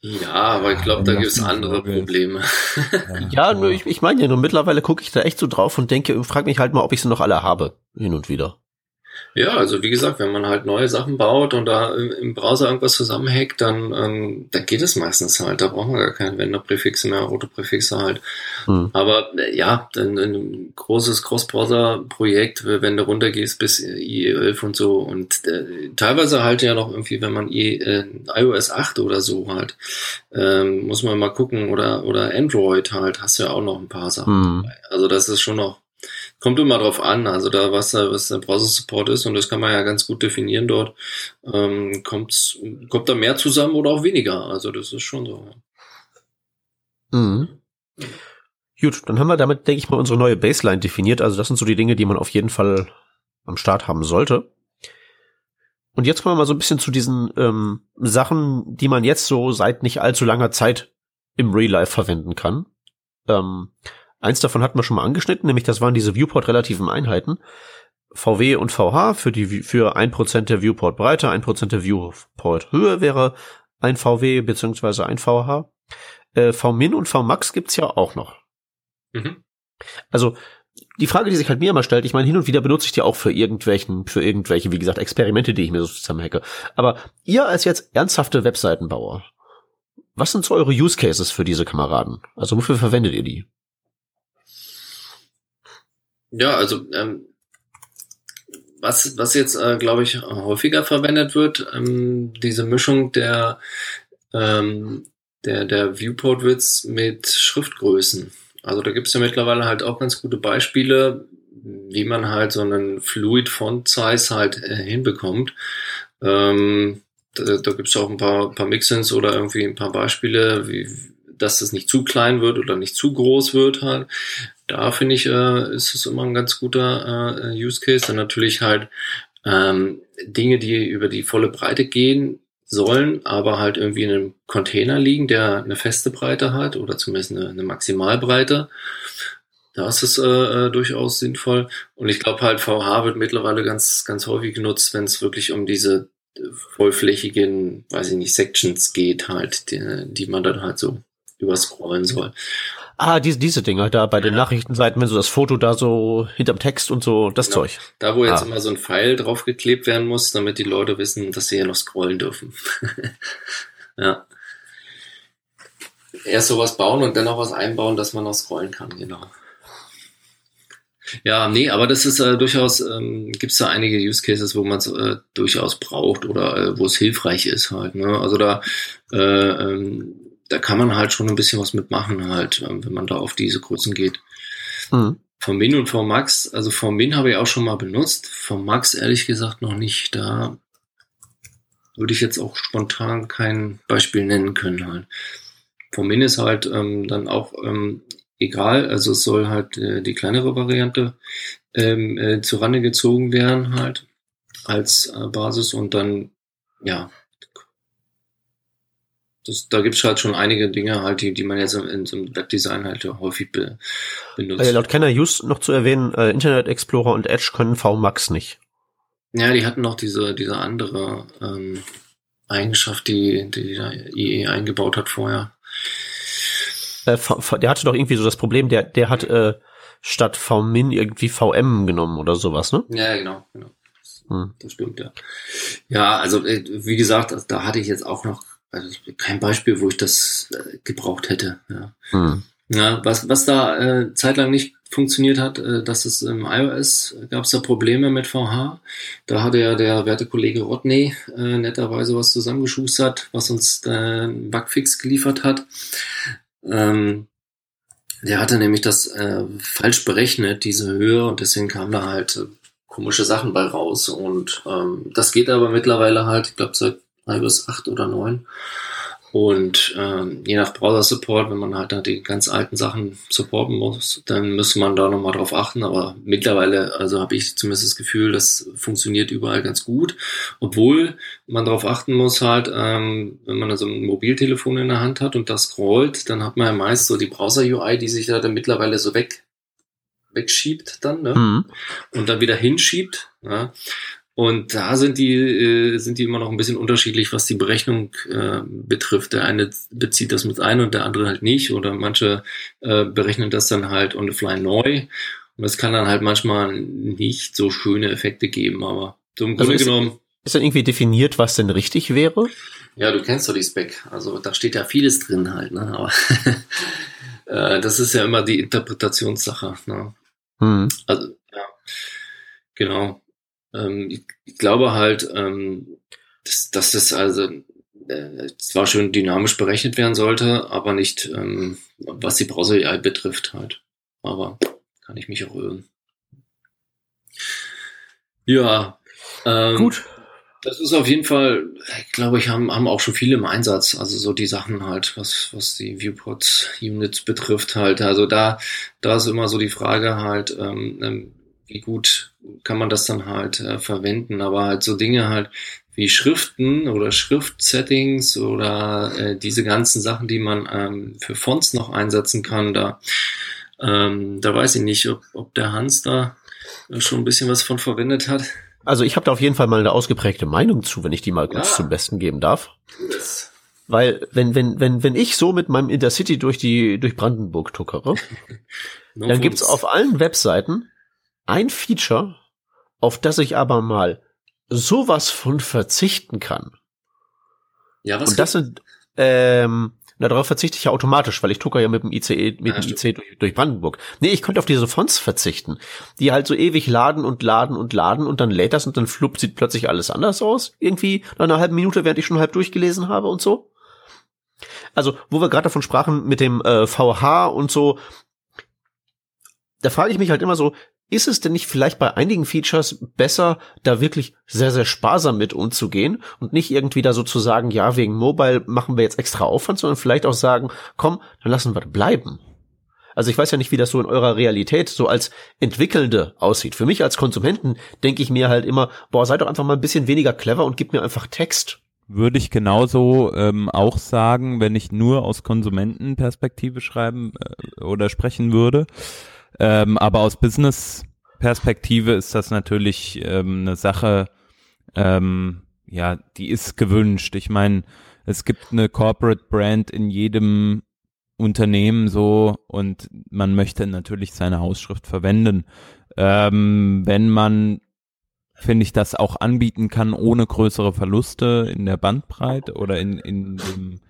Ja, aber ich glaube, da gibt es andere Probleme. ja, nur ich, ich meine ja nur, mittlerweile gucke ich da echt so drauf und denke, frag mich halt mal, ob ich sie noch alle habe, hin und wieder. Ja, also wie gesagt, wenn man halt neue Sachen baut und da im Browser irgendwas zusammenhackt, dann, ähm, dann geht es meistens halt. Da braucht man gar keine Wenderpräfixe mehr, Autopräfixe halt. Hm. Aber äh, ja, dann ein großes Cross-Browser-Projekt, wenn du runtergehst bis IE11 und so und äh, teilweise halt ja noch irgendwie, wenn man I, äh, iOS 8 oder so halt, ähm, muss man mal gucken oder, oder Android halt, hast du ja auch noch ein paar Sachen hm. Also das ist schon noch Kommt immer drauf an, also da was was der Browser Support ist und das kann man ja ganz gut definieren dort. Ähm, kommt kommt da mehr zusammen oder auch weniger? Also das ist schon so. Mhm. Gut, dann haben wir damit, denke ich mal, unsere neue Baseline definiert. Also das sind so die Dinge, die man auf jeden Fall am Start haben sollte. Und jetzt kommen wir mal so ein bisschen zu diesen ähm, Sachen, die man jetzt so seit nicht allzu langer Zeit im Real Life verwenden kann. Ähm, Eins davon hatten wir schon mal angeschnitten, nämlich das waren diese Viewport-relativen Einheiten. VW und VH für die für ein Prozent der Viewport Breite, ein Prozent der Viewport Höhe wäre ein VW beziehungsweise ein VH. Äh, VMin und VMax gibt's ja auch noch. Mhm. Also die Frage, die sich halt mir immer stellt, ich meine, hin und wieder benutze ich die auch für irgendwelchen, für irgendwelche, wie gesagt, Experimente, die ich mir so zusammenhacke. Aber ihr als jetzt ernsthafte Webseitenbauer, was sind so eure Use Cases für diese Kameraden? Also wofür verwendet ihr die? Ja, also ähm, was, was jetzt, äh, glaube ich, häufiger verwendet wird, ähm, diese Mischung der, ähm, der, der Viewport-Witz mit Schriftgrößen. Also da gibt es ja mittlerweile halt auch ganz gute Beispiele, wie man halt so einen Fluid Font Size halt äh, hinbekommt. Ähm, da da gibt es auch ein paar, paar Mixins oder irgendwie ein paar Beispiele, wie, dass das nicht zu klein wird oder nicht zu groß wird halt da finde ich, äh, ist es immer ein ganz guter äh, Use Case. Dann natürlich halt ähm, Dinge, die über die volle Breite gehen, sollen aber halt irgendwie in einem Container liegen, der eine feste Breite hat oder zumindest eine, eine Maximalbreite. Da ist es äh, äh durchaus sinnvoll. Und ich glaube halt, VH wird mittlerweile ganz, ganz häufig genutzt, wenn es wirklich um diese vollflächigen, weiß ich nicht, Sections geht halt, die, die man dann halt so überscrollen soll. Ah, diese, diese Dinger da bei den ja. Nachrichtenseiten, wenn so das Foto da so hinterm Text und so, das genau. Zeug. Da, wo jetzt ah. immer so ein Pfeil draufgeklebt werden muss, damit die Leute wissen, dass sie hier noch scrollen dürfen. ja. Erst sowas bauen und dann noch was einbauen, dass man noch scrollen kann, genau. Ja, nee, aber das ist äh, durchaus, ähm, gibt es da einige Use Cases, wo man es äh, durchaus braucht oder äh, wo es hilfreich ist halt. Ne? Also da, äh, ähm, da kann man halt schon ein bisschen was mitmachen halt, äh, wenn man da auf diese Größen geht. Mhm. Vom Min und vom Max, also vom Min habe ich auch schon mal benutzt, vom Max ehrlich gesagt noch nicht. Da würde ich jetzt auch spontan kein Beispiel nennen können halt. Vom Min ist halt ähm, dann auch ähm, egal. Also es soll halt äh, die kleinere Variante ähm, äh, zu Rande gezogen werden halt als äh, Basis und dann, ja, das, da gibt's halt schon einige Dinge halt, die, die man jetzt in, in so einem Webdesign halt häufig be, benutzt. Äh, laut Kenner Use noch zu erwähnen, äh, Internet Explorer und Edge können VMAX nicht. Ja, die hatten noch diese, diese andere ähm, Eigenschaft, die, die IE eingebaut hat vorher äh, der hatte doch irgendwie so das Problem, der, der hat äh, statt VMin irgendwie VM genommen oder sowas, ne? Ja, genau, genau. Hm. Das stimmt, ja. Ja, also äh, wie gesagt, da hatte ich jetzt auch noch also kein Beispiel, wo ich das äh, gebraucht hätte. Ja. Hm. Ja, was, was da äh, zeitlang nicht funktioniert hat, äh, dass es im iOS gab es da Probleme mit VH. Da hatte ja der werte Kollege Rodney äh, netterweise was zusammengeschustert, was uns äh, einen Bugfix geliefert hat. Ähm, der hatte nämlich das äh, falsch berechnet, diese Höhe, und deswegen kamen da halt äh, komische Sachen bei raus. Und ähm, das geht aber mittlerweile halt, ich glaube, seit iOS 8 oder 9. Und ähm, je nach Browser-Support, wenn man halt da die ganz alten Sachen supporten muss, dann müsste man da nochmal drauf achten. Aber mittlerweile, also habe ich zumindest das Gefühl, das funktioniert überall ganz gut. Obwohl man darauf achten muss halt, ähm, wenn man also ein Mobiltelefon in der Hand hat und das scrollt, dann hat man ja meist so die Browser-UI, die sich da dann mittlerweile so weg wegschiebt dann ne? Mhm. und dann wieder hinschiebt. Ja? Und da sind die, äh, sind die immer noch ein bisschen unterschiedlich, was die Berechnung äh, betrifft. Der eine bezieht das mit ein und der andere halt nicht. Oder manche äh, berechnen das dann halt on the fly neu. Und das kann dann halt manchmal nicht so schöne Effekte geben. Aber so im Grunde also ist, genommen. Ist dann irgendwie definiert, was denn richtig wäre? Ja, du kennst doch die Spec. Also da steht ja vieles drin halt. Ne? Aber äh, das ist ja immer die Interpretationssache. Ne? Hm. Also, ja. Genau. Ähm, ich, ich, glaube halt, ähm, dass, dass das also äh, zwar schön dynamisch berechnet werden sollte, aber nicht, ähm, was die Browser-AI betrifft halt. Aber kann ich mich auch irren. Ja. Ähm, Gut. Das ist auf jeden Fall, ich glaube ich, haben, haben auch schon viele im Einsatz. Also so die Sachen halt, was, was die Viewport-Units betrifft halt. Also da, da ist immer so die Frage halt, ähm, ähm wie gut kann man das dann halt äh, verwenden. Aber halt so Dinge halt wie Schriften oder Schriftsettings oder äh, diese ganzen Sachen, die man ähm, für Fonts noch einsetzen kann, da, ähm, da weiß ich nicht, ob, ob der Hans da schon ein bisschen was von verwendet hat. Also ich habe da auf jeden Fall mal eine ausgeprägte Meinung zu, wenn ich die mal kurz ja. zum Besten geben darf. Yes. Weil wenn wenn wenn wenn ich so mit meinem Intercity durch die durch Brandenburg tuckere, no dann gibt's auf allen Webseiten ein Feature, auf das ich aber mal sowas von verzichten kann. Ja, was? Und das sind, ähm, na, darauf verzichte ich ja automatisch, weil ich tucker ja mit dem ICE, mit ja, dem IC durch, durch Brandenburg. Nee, ich könnte auf diese Fonts verzichten, die halt so ewig laden und laden und laden und dann lädt das und dann flupp sieht plötzlich alles anders aus. Irgendwie nach einer halben Minute, während ich schon halb durchgelesen habe und so. Also, wo wir gerade davon sprachen mit dem äh, VH und so, da frage ich mich halt immer so, ist es denn nicht vielleicht bei einigen Features besser, da wirklich sehr, sehr sparsam mit umzugehen und nicht irgendwie da sozusagen, ja, wegen Mobile machen wir jetzt extra Aufwand, sondern vielleicht auch sagen, komm, dann lassen wir bleiben. Also ich weiß ja nicht, wie das so in eurer Realität so als Entwickelnde aussieht. Für mich als Konsumenten denke ich mir halt immer, boah, seid doch einfach mal ein bisschen weniger clever und gib mir einfach Text. würde ich genauso ähm, auch sagen, wenn ich nur aus Konsumentenperspektive schreiben äh, oder sprechen würde. Ähm, aber aus Business-Perspektive ist das natürlich ähm, eine Sache, ähm, ja, die ist gewünscht. Ich meine, es gibt eine Corporate Brand in jedem Unternehmen so und man möchte natürlich seine Hausschrift verwenden. Ähm, wenn man finde ich, das auch anbieten kann ohne größere Verluste in der Bandbreite oder in, in dem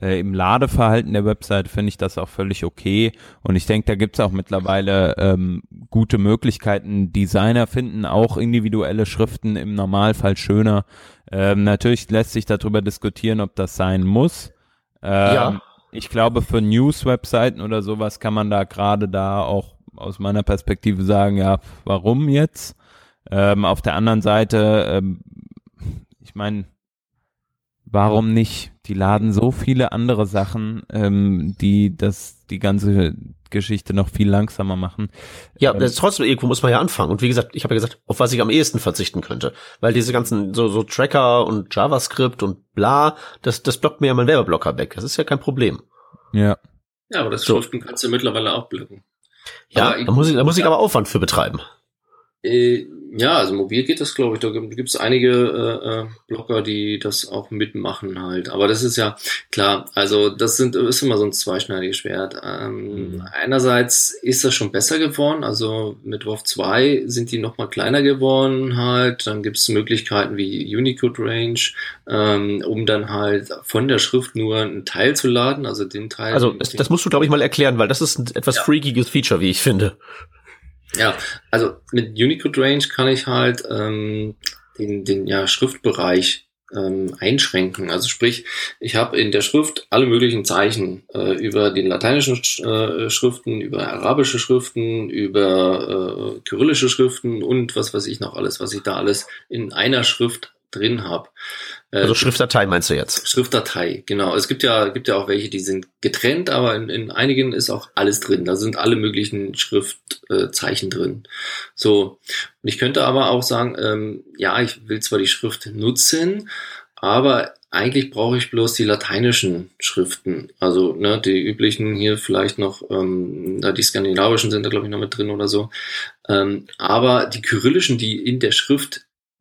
äh, im Ladeverhalten der Website finde ich das auch völlig okay. Und ich denke, da gibt's auch mittlerweile ähm, gute Möglichkeiten. Designer finden auch individuelle Schriften im Normalfall schöner. Ähm, natürlich lässt sich darüber diskutieren, ob das sein muss. Ähm, ja. Ich glaube, für News-Webseiten oder sowas kann man da gerade da auch aus meiner Perspektive sagen, ja, warum jetzt? Ähm, auf der anderen Seite, ähm, ich meine, warum nicht? Die laden so viele andere Sachen, ähm, die das die ganze Geschichte noch viel langsamer machen. Ja, ähm, das trotzdem irgendwo muss man ja anfangen. Und wie gesagt, ich habe ja gesagt, auf was ich am ehesten verzichten könnte, weil diese ganzen so so Tracker und JavaScript und bla, das das blockt mir ja mein Werbeblocker weg. Das ist ja kein Problem. Ja. Ja, aber das Schriften so. kannst du mittlerweile auch blocken. Ja, da muss ich da muss ich aber Aufwand für betreiben. Äh, ja, also mobil geht das, glaube ich. Da gibt es einige äh, äh, Blogger, die das auch mitmachen halt. Aber das ist ja klar. Also das sind ist immer so ein zweischneidiges Schwert. Ähm, mhm. Einerseits ist das schon besser geworden. Also mit WoW 2 sind die noch mal kleiner geworden halt. Dann gibt es Möglichkeiten wie Unicode Range, ähm, um dann halt von der Schrift nur einen Teil zu laden. Also den Teil. Also das, das musst du glaube ich mal erklären, weil das ist ein etwas ja. freakiges Feature, wie ich finde. Ja, also mit Unicode Range kann ich halt ähm, den, den ja, Schriftbereich ähm, einschränken. Also sprich, ich habe in der Schrift alle möglichen Zeichen äh, über die lateinischen äh, Schriften, über arabische Schriften, über äh, kyrillische Schriften und was weiß ich noch alles, was ich da alles in einer Schrift drin habe. Äh, also Schriftdatei meinst du jetzt? Schriftdatei, genau. Es gibt ja, gibt ja auch welche, die sind getrennt, aber in, in einigen ist auch alles drin. Da sind alle möglichen Schriftzeichen äh, drin. So. Und ich könnte aber auch sagen, ähm, ja, ich will zwar die Schrift nutzen, aber eigentlich brauche ich bloß die lateinischen Schriften. Also ne, die üblichen hier vielleicht noch, ähm, die skandinavischen sind da glaube ich noch mit drin oder so. Ähm, aber die kyrillischen, die in der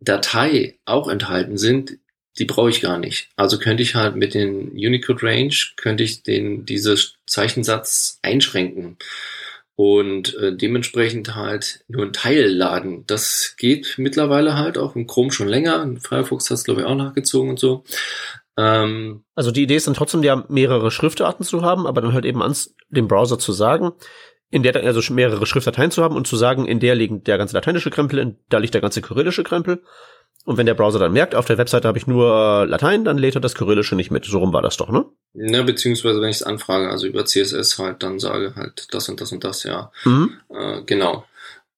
Schriftdatei auch enthalten sind, die brauche ich gar nicht. Also könnte ich halt mit den Unicode Range, könnte ich den, diese Zeichensatz einschränken und äh, dementsprechend halt nur ein Teil laden. Das geht mittlerweile halt auch im Chrome schon länger. In Firefox hat es glaube ich auch nachgezogen und so. Ähm, also die Idee ist dann trotzdem ja mehrere Schriftarten zu haben, aber dann halt eben ans dem Browser zu sagen, in der also mehrere Schriftdateien zu haben und zu sagen, in der liegt der ganze lateinische Krempel, in, da liegt der ganze kyrillische Krempel und wenn der Browser dann merkt, auf der Webseite habe ich nur Latein, dann lädt er das Kyrillische nicht mit. So rum war das doch, ne? Ja, beziehungsweise wenn ich es anfrage, also über CSS halt, dann sage halt das und das und das, ja. Mhm. Äh, genau.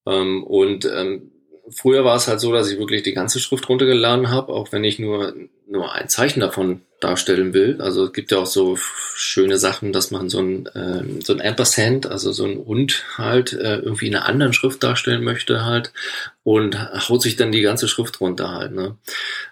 Ähm, und ähm, früher war es halt so, dass ich wirklich die ganze Schrift runtergeladen habe, auch wenn ich nur, nur ein Zeichen davon darstellen will. Also es gibt ja auch so schöne Sachen, dass man so ein, ähm, so ein Ampersand, also so ein und halt äh, irgendwie in einer anderen Schrift darstellen möchte halt und haut sich dann die ganze Schrift runter halt. Ne?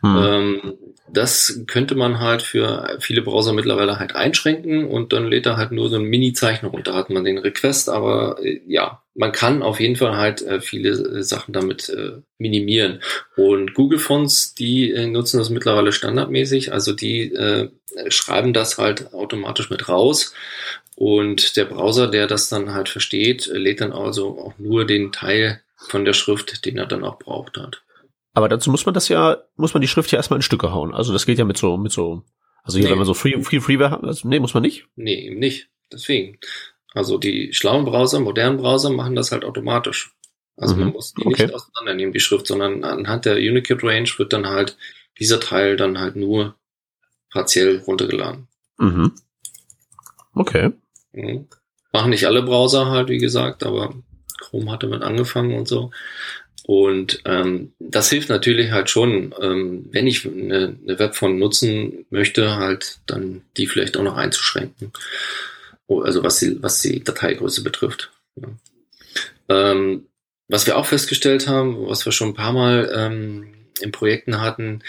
Mhm. Ähm, das könnte man halt für viele Browser mittlerweile halt einschränken und dann lädt er halt nur so ein Mini-Zeichen runter, hat man den Request, aber äh, ja, man kann auf jeden Fall halt äh, viele äh, Sachen damit minimieren. Und Google Fonts, die nutzen das mittlerweile standardmäßig, also die schreiben das halt automatisch mit raus. Und der Browser, der das dann halt versteht, lädt dann also auch nur den Teil von der Schrift, den er dann auch braucht hat. Aber dazu muss man das ja, muss man die Schrift ja erstmal in Stücke hauen. Also das geht ja mit so, mit so, also hier, nee. wenn man so Free, Free Freeware hat, also, nee, muss man nicht? Nee, eben nicht. Deswegen. Also die schlauen Browser, modernen Browser machen das halt automatisch. Also mhm. man muss die okay. nicht auseinandernehmen, die Schrift, sondern anhand der Unicode Range wird dann halt dieser Teil dann halt nur partiell runtergeladen. Mhm. Okay. Mhm. Machen nicht alle Browser halt, wie gesagt, aber Chrome hat damit angefangen und so. Und ähm, das hilft natürlich halt schon, ähm, wenn ich eine, eine Webfont nutzen möchte, halt dann die vielleicht auch noch einzuschränken. Oh, also was die, was die Dateigröße betrifft. Ja. Ähm, was wir auch festgestellt haben, was wir schon ein paar Mal ähm, in Projekten hatten,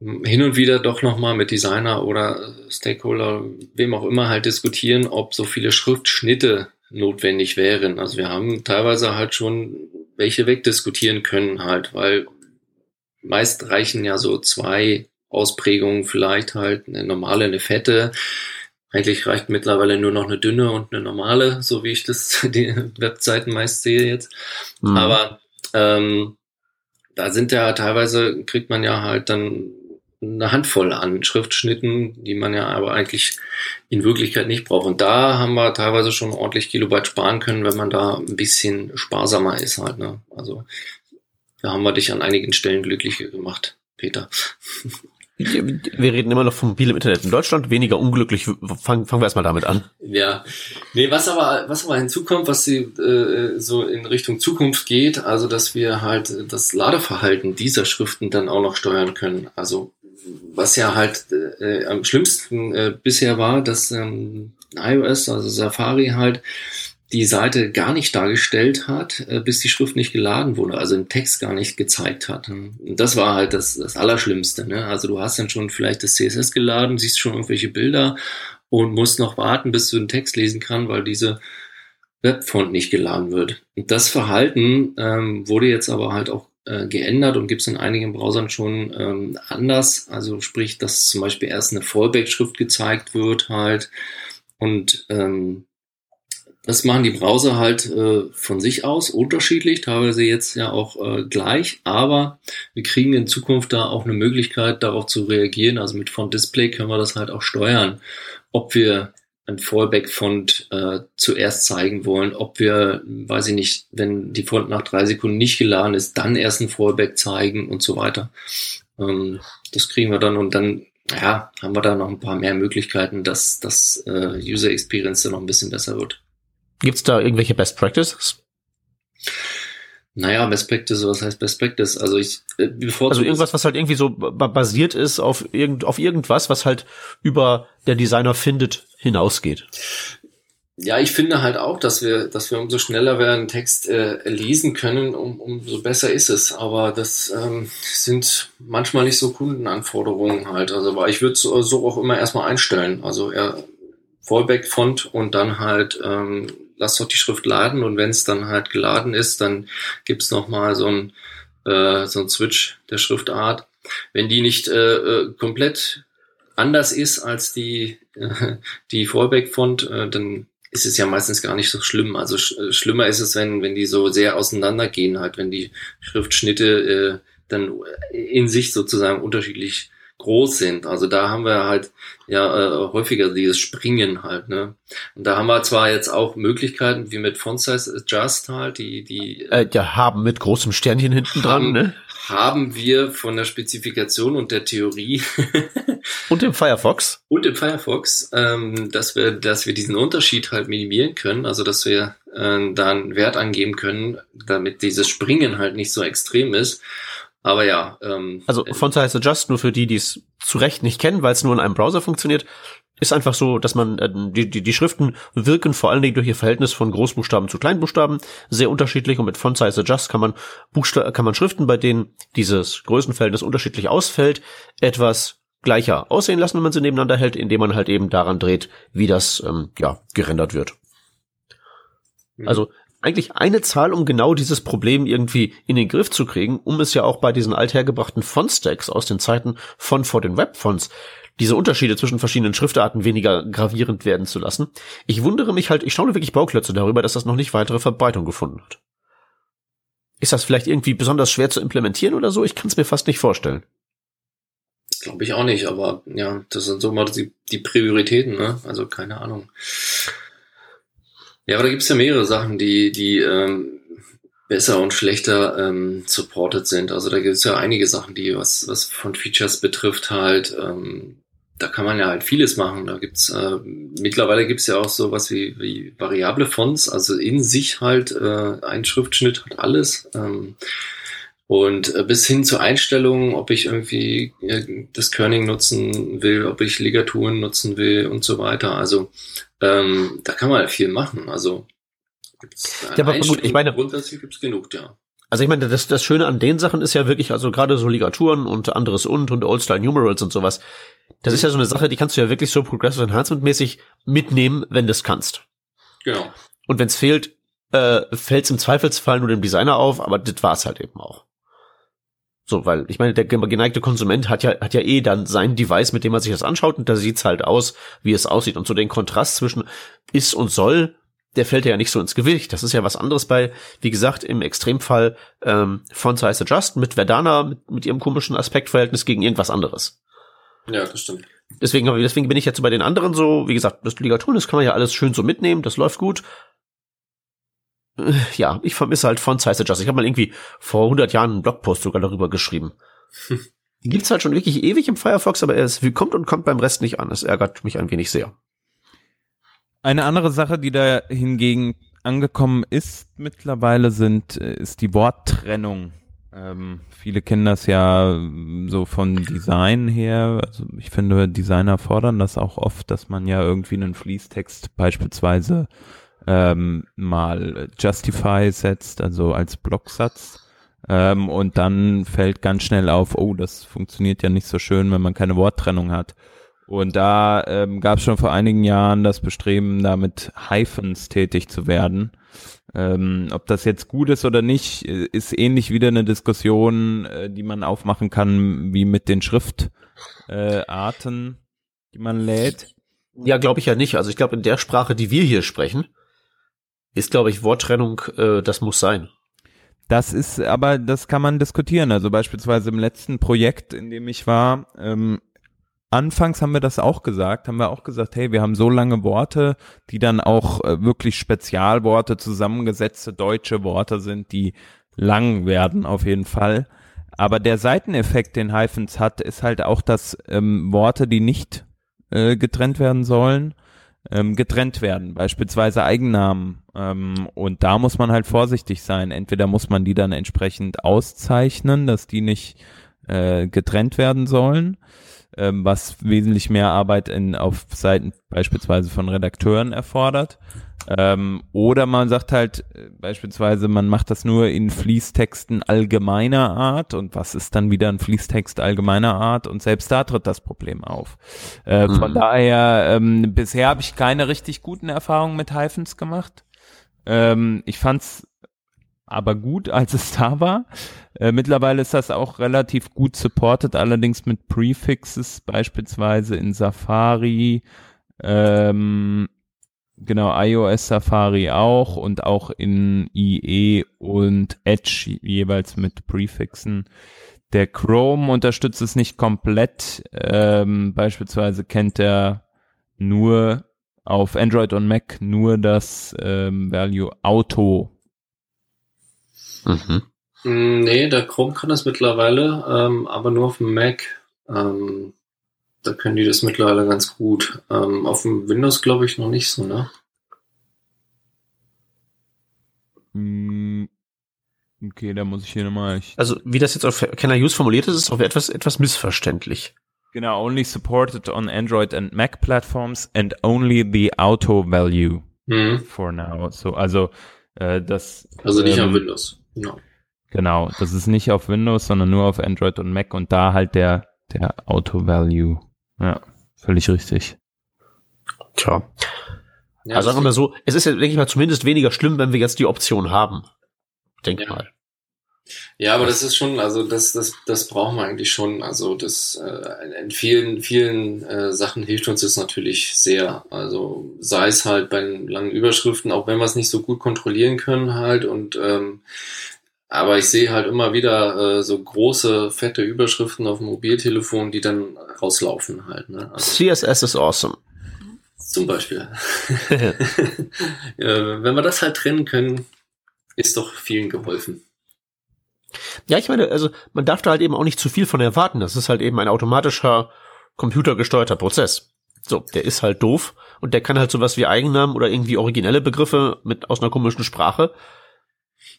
hin und wieder doch nochmal mit Designer oder Stakeholder, wem auch immer halt diskutieren, ob so viele Schriftschnitte notwendig wären. Also wir haben teilweise halt schon welche wegdiskutieren können halt, weil meist reichen ja so zwei Ausprägungen vielleicht halt eine normale, eine fette. Eigentlich reicht mittlerweile nur noch eine dünne und eine normale, so wie ich das die Webseiten meist sehe jetzt. Mhm. Aber ähm, da sind ja teilweise kriegt man ja halt dann eine Handvoll an Schriftschnitten, die man ja aber eigentlich in Wirklichkeit nicht braucht. Und da haben wir teilweise schon ordentlich Kilobyte sparen können, wenn man da ein bisschen sparsamer ist halt. Ne? Also da haben wir dich an einigen Stellen glücklicher gemacht, Peter. Wir reden immer noch vom mobilem Internet in Deutschland, weniger unglücklich. Fangen, fangen wir erstmal damit an. Ja, nee, was aber, was aber hinzukommt, was sie, äh, so in Richtung Zukunft geht, also dass wir halt das Ladeverhalten dieser Schriften dann auch noch steuern können. Also was ja halt äh, am schlimmsten äh, bisher war, dass ähm, iOS, also Safari halt die Seite gar nicht dargestellt hat, äh, bis die Schrift nicht geladen wurde, also den Text gar nicht gezeigt hat. Und das war halt das, das Allerschlimmste. Ne? Also du hast dann schon vielleicht das CSS geladen, siehst schon irgendwelche Bilder und musst noch warten, bis du den Text lesen kannst, weil diese Webfont nicht geladen wird. Und das Verhalten ähm, wurde jetzt aber halt auch äh, geändert und gibt es in einigen Browsern schon ähm, anders. Also sprich, dass zum Beispiel erst eine Fallback-Schrift gezeigt wird halt und ähm, das machen die Browser halt äh, von sich aus unterschiedlich, teilweise jetzt ja auch äh, gleich, aber wir kriegen in Zukunft da auch eine Möglichkeit, darauf zu reagieren. Also mit Font Display können wir das halt auch steuern, ob wir ein Fallback-Font äh, zuerst zeigen wollen, ob wir, weiß ich nicht, wenn die Font nach drei Sekunden nicht geladen ist, dann erst ein Fallback zeigen und so weiter. Ähm, das kriegen wir dann und dann, ja, haben wir da noch ein paar mehr Möglichkeiten, dass das äh, User Experience dann noch ein bisschen besser wird. Gibt es da irgendwelche Best Practices? Naja, Best Practice, was heißt Best Practice? Also ich äh, bevor Also irgendwas, was halt irgendwie so basiert ist auf irgend auf irgendwas, was halt über der Designer findet hinausgeht. Ja, ich finde halt auch, dass wir, dass wir umso schneller wir einen Text äh, lesen können, um, umso besser ist es. Aber das ähm, sind manchmal nicht so Kundenanforderungen halt. Also, aber ich würde so, so auch immer erstmal einstellen. Also eher Fallback-Font und dann halt ähm, lass doch die Schrift laden und wenn es dann halt geladen ist, dann gibt's noch mal so ein äh, so ein Switch der Schriftart. Wenn die nicht äh, äh, komplett anders ist als die die Fallback-Font, äh, dann ist es ja meistens gar nicht so schlimm. Also sch äh, schlimmer ist es, wenn wenn die so sehr auseinandergehen, halt, wenn die Schriftschnitte äh, dann in sich sozusagen unterschiedlich groß sind. Also da haben wir halt ja äh, häufiger dieses Springen halt, ne? Und da haben wir zwar jetzt auch Möglichkeiten wie mit Font Size Adjust halt, die die äh, ja haben mit großem Sternchen hinten dran, ne? Haben wir von der Spezifikation und der Theorie und im Firefox und im Firefox, ähm, dass wir dass wir diesen Unterschied halt minimieren können, also dass wir äh, da einen Wert angeben können, damit dieses Springen halt nicht so extrem ist. Aber ja. Ähm, also Font Size Adjust, nur für die, die es zu Recht nicht kennen, weil es nur in einem Browser funktioniert, ist einfach so, dass man äh, die, die, die Schriften wirken vor allen Dingen durch ihr Verhältnis von Großbuchstaben zu Kleinbuchstaben sehr unterschiedlich und mit Font Size Adjust kann man Buchsta kann man Schriften, bei denen dieses Größenverhältnis unterschiedlich ausfällt, etwas gleicher aussehen lassen, wenn man sie nebeneinander hält, indem man halt eben daran dreht, wie das ähm, ja gerendert wird. Mhm. Also eigentlich eine Zahl, um genau dieses Problem irgendwie in den Griff zu kriegen, um es ja auch bei diesen althergebrachten Font-Stacks aus den Zeiten von vor den Webfonts diese Unterschiede zwischen verschiedenen Schriftarten weniger gravierend werden zu lassen. Ich wundere mich halt, ich staune wirklich Bauklötze darüber, dass das noch nicht weitere Verbreitung gefunden hat. Ist das vielleicht irgendwie besonders schwer zu implementieren oder so? Ich kann es mir fast nicht vorstellen. Glaube ich auch nicht, aber ja, das sind so mal die, die Prioritäten, ne? Also keine Ahnung. Ja, aber da gibt's ja mehrere Sachen, die, die ähm, besser und schlechter ähm, supported sind. Also da gibt's ja einige Sachen, die was, was von Features betrifft, halt, ähm, da kann man ja halt vieles machen. Da gibt's äh, mittlerweile gibt's ja auch sowas wie, wie variable Fonts, also in sich halt äh, ein Schriftschnitt hat alles. Ähm, und äh, bis hin zu Einstellungen, ob ich irgendwie äh, das Kerning nutzen will, ob ich Ligaturen nutzen will und so weiter. Also ähm, da kann man halt viel machen. Also ja, aber gut, ich meine, grundsätzlich gibt's genug, ja. Also ich meine, das, das Schöne an den Sachen ist ja wirklich, also gerade so Ligaturen und anderes und und Old-Style Numerals und sowas. Das ist ja so eine Sache, die kannst du ja wirklich so Progressive Enhancement mäßig mitnehmen, wenn du es kannst. Genau. Und wenn es fehlt, äh, fällt es im Zweifelsfall nur dem Designer auf, aber das war's halt eben auch. So, weil ich meine, der geneigte Konsument hat ja hat ja eh dann sein Device, mit dem er sich das anschaut und da sieht's halt aus, wie es aussieht und so den Kontrast zwischen ist und soll, der fällt ja nicht so ins Gewicht. Das ist ja was anderes bei, wie gesagt, im Extremfall ähm, Font Size Adjust mit Verdana mit, mit ihrem komischen Aspektverhältnis gegen irgendwas anderes. Ja, das stimmt. Deswegen, deswegen bin ich jetzt bei den anderen so, wie gesagt, das Ligaturen, das kann man ja alles schön so mitnehmen, das läuft gut. Äh, Ja, ich vermisse halt Font Size Adjust. Ich habe mal irgendwie vor 100 Jahren einen Blogpost sogar darüber geschrieben. Die gibt's halt schon wirklich ewig im Firefox, aber er ist, wie kommt und kommt beim Rest nicht an. Es ärgert mich ein wenig sehr. Eine andere Sache, die da hingegen angekommen ist mittlerweile, sind, äh, ist die Worttrennung. Ähm, viele kennen das ja ähm, so von Design her. Also ich finde, Designer fordern das auch oft, dass man ja irgendwie einen Fließtext beispielsweise ähm, mal Justify setzt, also als Blocksatz. Ähm, und dann fällt ganz schnell auf, oh, das funktioniert ja nicht so schön, wenn man keine Worttrennung hat. Und da ähm, gab es schon vor einigen Jahren das Bestreben, da mit Hyphens tätig zu werden. Ähm, ob das jetzt gut ist oder nicht, äh, ist ähnlich wieder eine Diskussion, äh, die man aufmachen kann, wie mit den Schriftarten, äh, die man lädt. Ja, glaube ich ja nicht. Also ich glaube, in der Sprache, die wir hier sprechen, ist, glaube ich, Worttrennung, äh, das muss sein. Das ist, aber das kann man diskutieren. Also beispielsweise im letzten Projekt, in dem ich war, ähm, anfangs haben wir das auch gesagt, haben wir auch gesagt, hey, wir haben so lange Worte, die dann auch äh, wirklich Spezialworte, zusammengesetzte deutsche Worte sind, die lang werden auf jeden Fall. Aber der Seiteneffekt, den Hyphens hat, ist halt auch, dass ähm, Worte, die nicht äh, getrennt werden sollen, ähm, getrennt werden, beispielsweise Eigennamen. Ähm, und da muss man halt vorsichtig sein. Entweder muss man die dann entsprechend auszeichnen, dass die nicht äh, getrennt werden sollen, ähm, was wesentlich mehr Arbeit in, auf Seiten beispielsweise von Redakteuren erfordert. Ähm, oder man sagt halt äh, beispielsweise, man macht das nur in Fließtexten allgemeiner Art und was ist dann wieder ein Fließtext allgemeiner Art und selbst da tritt das Problem auf. Äh, Von Mhm. daher, ähm, bisher habe ich keine richtig guten Erfahrungen mit Hyphens gemacht. Ähm, ich fand's aber gut, als es da war. Äh, mittlerweile ist das auch relativ gut supported, allerdings mit Prefixes, beispielsweise in Safari, ähm, genau, iOS Safari auch und auch in IE und Edge jeweils mit Prefixen. Der Chrome unterstützt es nicht komplett. Ähm, beispielsweise kennt er nur auf Android und Mac nur das ähm, Value Auto. Mhm. Mm, Nee, der Chrome kann das mittlerweile, ähm, aber nur auf dem Mac. Ähm, da können die das mittlerweile ganz gut. Ähm, auf dem Windows glaube ich noch nicht so, ne? Hm, Okay, da muss ich hier nochmal. Ich, Also wie das jetzt auf Can I Use formuliert ist, ist auch etwas, etwas missverständlich. genau, only supported on Android and Mac platforms and only the Auto Value Mhm. for now. So, also äh, das. Also nicht ähm, am Windows. Genau. Genau, das ist nicht auf Windows, sondern nur auf Android und Mac und da halt der der Auto Value. Ja, völlig richtig. Tja. Ja, also sagen wir mal so, es ist ja, denke ich mal, zumindest weniger schlimm, wenn wir jetzt die Option haben. Denk Ja. mal. Ja, aber das ist schon, also das, das, das brauchen wir eigentlich schon. Also das äh, in vielen, vielen äh, Sachen hilft uns das natürlich sehr. Also sei es halt bei den langen Überschriften, auch wenn wir es nicht so gut kontrollieren können halt und ähm, aber ich sehe halt immer wieder äh, so große, fette Überschriften auf dem Mobiltelefon, die dann rauslaufen halt. Ne? Also CSS ist awesome. zum Beispiel. äh, wenn wir das halt trennen können, ist doch vielen geholfen. Ja, ich meine, also man darf da halt eben auch nicht zu viel von erwarten. Das ist halt eben ein automatischer, computergesteuerter Prozess. So, der ist halt doof und der kann halt sowas wie Eigennamen oder irgendwie originelle Begriffe mit aus einer komischen Sprache.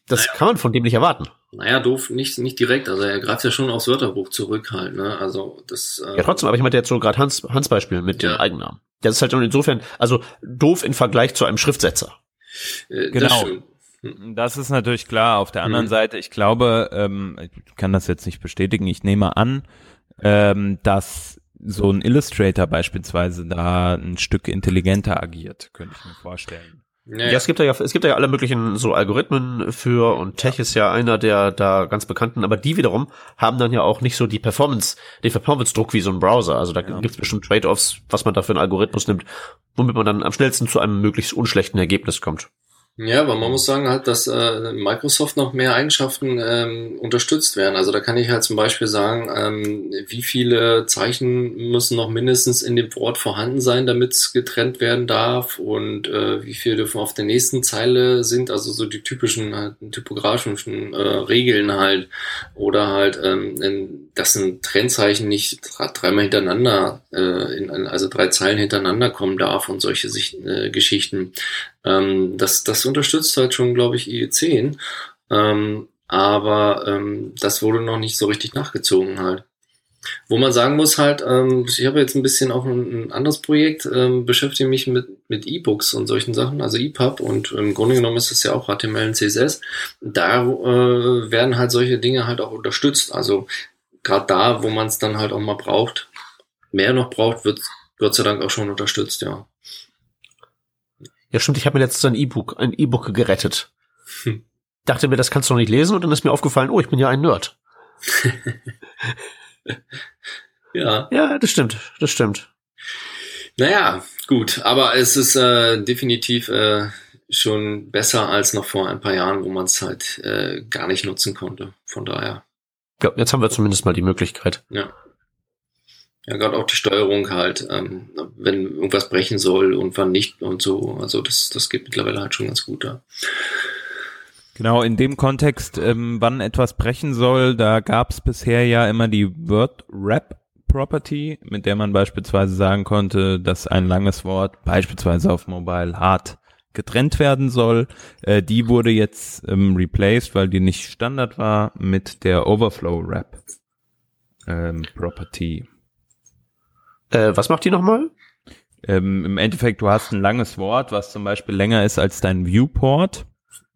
Das kann man von dem nicht erwarten. Naja, doof, nicht, nicht direkt. Also er greift ja schon aufs Wörterbuch zurück halt, ne? Also das. Äh, Ja, trotzdem, aber ich meinte jetzt so gerade Hans, Hans Beispiel mit dem Ja. Eigennamen. Das ist halt schon insofern, also doof im Vergleich zu einem Schriftsetzer. äh, Genau. Das stimmt. Das ist natürlich klar. Auf der anderen mhm. Seite, ich glaube, ähm, ich kann das jetzt nicht bestätigen, ich nehme an, ähm, dass so ein Illustrator beispielsweise da ein Stück intelligenter agiert, könnte ich mir vorstellen. Ja, ja, es gibt ja, es gibt ja alle möglichen so Algorithmen für und Tech ja. ist ja einer der da ganz bekannten, aber die wiederum haben dann ja auch nicht so die Performance, den Performance-Druck wie so ein Browser. Also da ja. gibt es bestimmt Trade-offs, was man da für einen Algorithmus nimmt, womit man dann am schnellsten zu einem möglichst unschlechten Ergebnis kommt. Ja, aber man muss sagen halt, dass äh, Microsoft noch mehr Eigenschaften ähm, unterstützt werden. Also da kann ich halt zum Beispiel sagen, ähm, wie viele Zeichen müssen noch mindestens in dem Wort vorhanden sein, damit es getrennt werden darf und äh, wie viele dürfen auf der nächsten Zeile sind, also so die typischen halt, typografischen äh, Regeln halt oder halt, ähm, dass ein Trennzeichen nicht dreimal hintereinander, äh, in, also drei Zeilen hintereinander kommen darf und solche Sicht, äh, Geschichten. Ähm, das, das unterstützt halt schon, glaube ich, IE10. Ähm, aber ähm, das wurde noch nicht so richtig nachgezogen halt. Wo man sagen muss halt, ähm, ich habe jetzt ein bisschen auch ein, ein anderes Projekt, ähm, beschäftige mich mit, mit E-Books und solchen Sachen, also EPUB und im Grunde genommen ist es ja auch HTML und CSS. Da äh, werden halt solche Dinge halt auch unterstützt. Also gerade da, wo man es dann halt auch mal braucht, mehr noch braucht, wird Gott sei Dank auch schon unterstützt, ja. Ja, stimmt, ich habe mir letztens ein E-Book, ein E-Book gerettet. Hm. Dachte mir, das kannst du noch nicht lesen und dann ist mir aufgefallen, oh, ich bin ja ein Nerd. ja. Ja, das stimmt, das stimmt. Naja, gut, aber es ist äh, definitiv äh, schon besser als noch vor ein paar Jahren, wo man es halt äh, gar nicht nutzen konnte. Von daher. Ja, jetzt haben wir zumindest mal die Möglichkeit. Ja. Ja, gerade auch die Steuerung halt, ähm, wenn irgendwas brechen soll und wann nicht und so. Also das, das geht mittlerweile halt schon ganz gut da. Genau, in dem Kontext, ähm, wann etwas brechen soll, da gab es bisher ja immer die Word-Wrap Property, mit der man beispielsweise sagen konnte, dass ein langes Wort beispielsweise auf Mobile hart getrennt werden soll. Äh, die wurde jetzt ähm, replaced, weil die nicht Standard war, mit der Overflow Wrap ähm, Property. Äh, was macht die nochmal? Ähm, Im Endeffekt, du hast ein langes Wort, was zum Beispiel länger ist als dein Viewport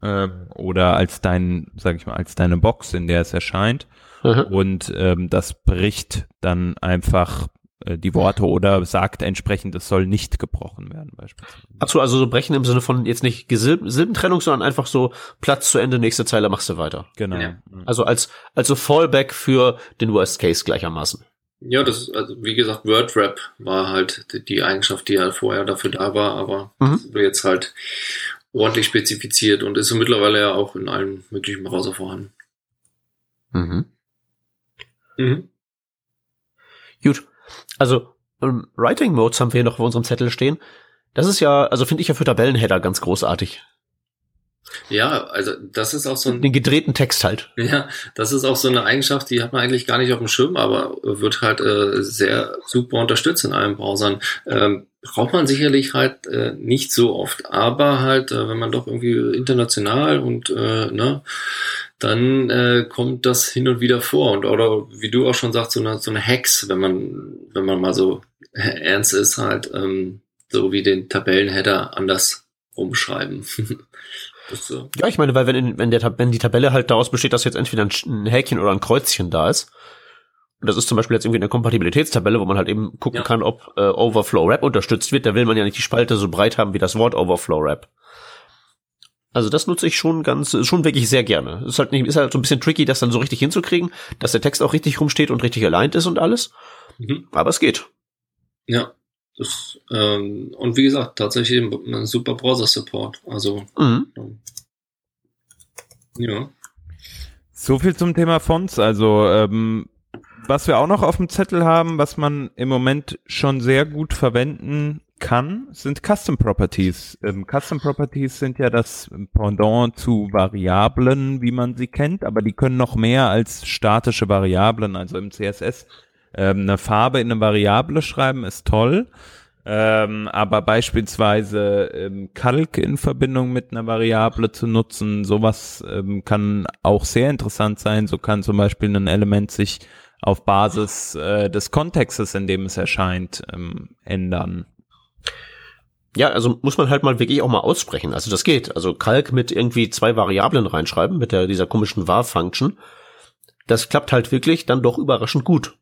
ähm, oder als dein, sag ich mal, als deine Box, in der es erscheint. Mhm. Und ähm, das bricht dann einfach äh, die Worte oder sagt entsprechend, es soll nicht gebrochen werden beispielsweise. Achso, also so brechen im Sinne von jetzt nicht Silb Silbentrennung, sondern einfach so Platz zu Ende, nächste Zeile machst du weiter. Genau. Ja. Also als also Fallback für den Worst Case gleichermaßen. Ja, das ist, also wie gesagt, WordRap war halt die Eigenschaft, die halt vorher dafür da war, aber mhm. wird jetzt halt ordentlich spezifiziert und ist mittlerweile ja auch in allen möglichen Browser vorhanden. Mhm. Mhm. Gut. Also, um, Writing Modes haben wir hier noch auf unserem Zettel stehen. Das ist ja, also finde ich ja für Tabellenheader ganz großartig. Ja, also das ist auch so ein. Den gedrehten Text halt. Ja, das ist auch so eine Eigenschaft, die hat man eigentlich gar nicht auf dem Schirm, aber wird halt äh, sehr super unterstützt in allen Browsern. Ähm, braucht man sicherlich halt äh, nicht so oft, aber halt, äh, wenn man doch irgendwie international und äh, ne, dann äh, kommt das hin und wieder vor. Und oder wie du auch schon sagst, so eine, so eine Hex, wenn man, wenn man mal so ernst ist, halt, ähm, so wie den Tabellenheader anders umschreiben. So. Ja, ich meine, weil wenn, wenn, der, wenn die Tabelle halt daraus besteht, dass jetzt entweder ein, Häkchen oder ein Kreuzchen da ist, und das ist zum Beispiel jetzt irgendwie eine Kompatibilitätstabelle, wo man halt eben gucken ja. kann, ob äh, Overflow Wrap unterstützt wird, da will man ja nicht die Spalte so breit haben wie das Wort Overflow Wrap. Also das nutze ich schon ganz, schon wirklich sehr gerne. Ist halt nicht, ist halt so ein bisschen tricky, das dann so richtig hinzukriegen, dass der Text auch richtig rumsteht und richtig aligned ist und alles. Mhm. Aber es geht. Ja. Das, ähm, und wie gesagt, tatsächlich ein super Browser-Support. Also, mhm. ja. So viel zum Thema Fonts. Also, ähm, was wir auch noch auf dem Zettel haben, was man im Moment schon sehr gut verwenden kann, sind Custom Properties. Ähm, Custom Properties sind ja das Pendant zu Variablen, wie man sie kennt, aber die können noch mehr als statische Variablen. Also im CSS ähm, eine Farbe in eine Variable schreiben ist toll. Ähm, aber beispielsweise ähm, Kalk in Verbindung mit einer Variable zu nutzen, sowas ähm, kann auch sehr interessant sein. So kann zum Beispiel ein Element sich auf Basis äh, des Kontextes, in dem es erscheint, ähm, ändern. Ja, also muss man halt mal wirklich auch mal aussprechen. Also das geht. Also Kalk mit irgendwie zwei Variablen reinschreiben, mit der, dieser komischen var-Function. Das klappt halt wirklich dann doch überraschend gut.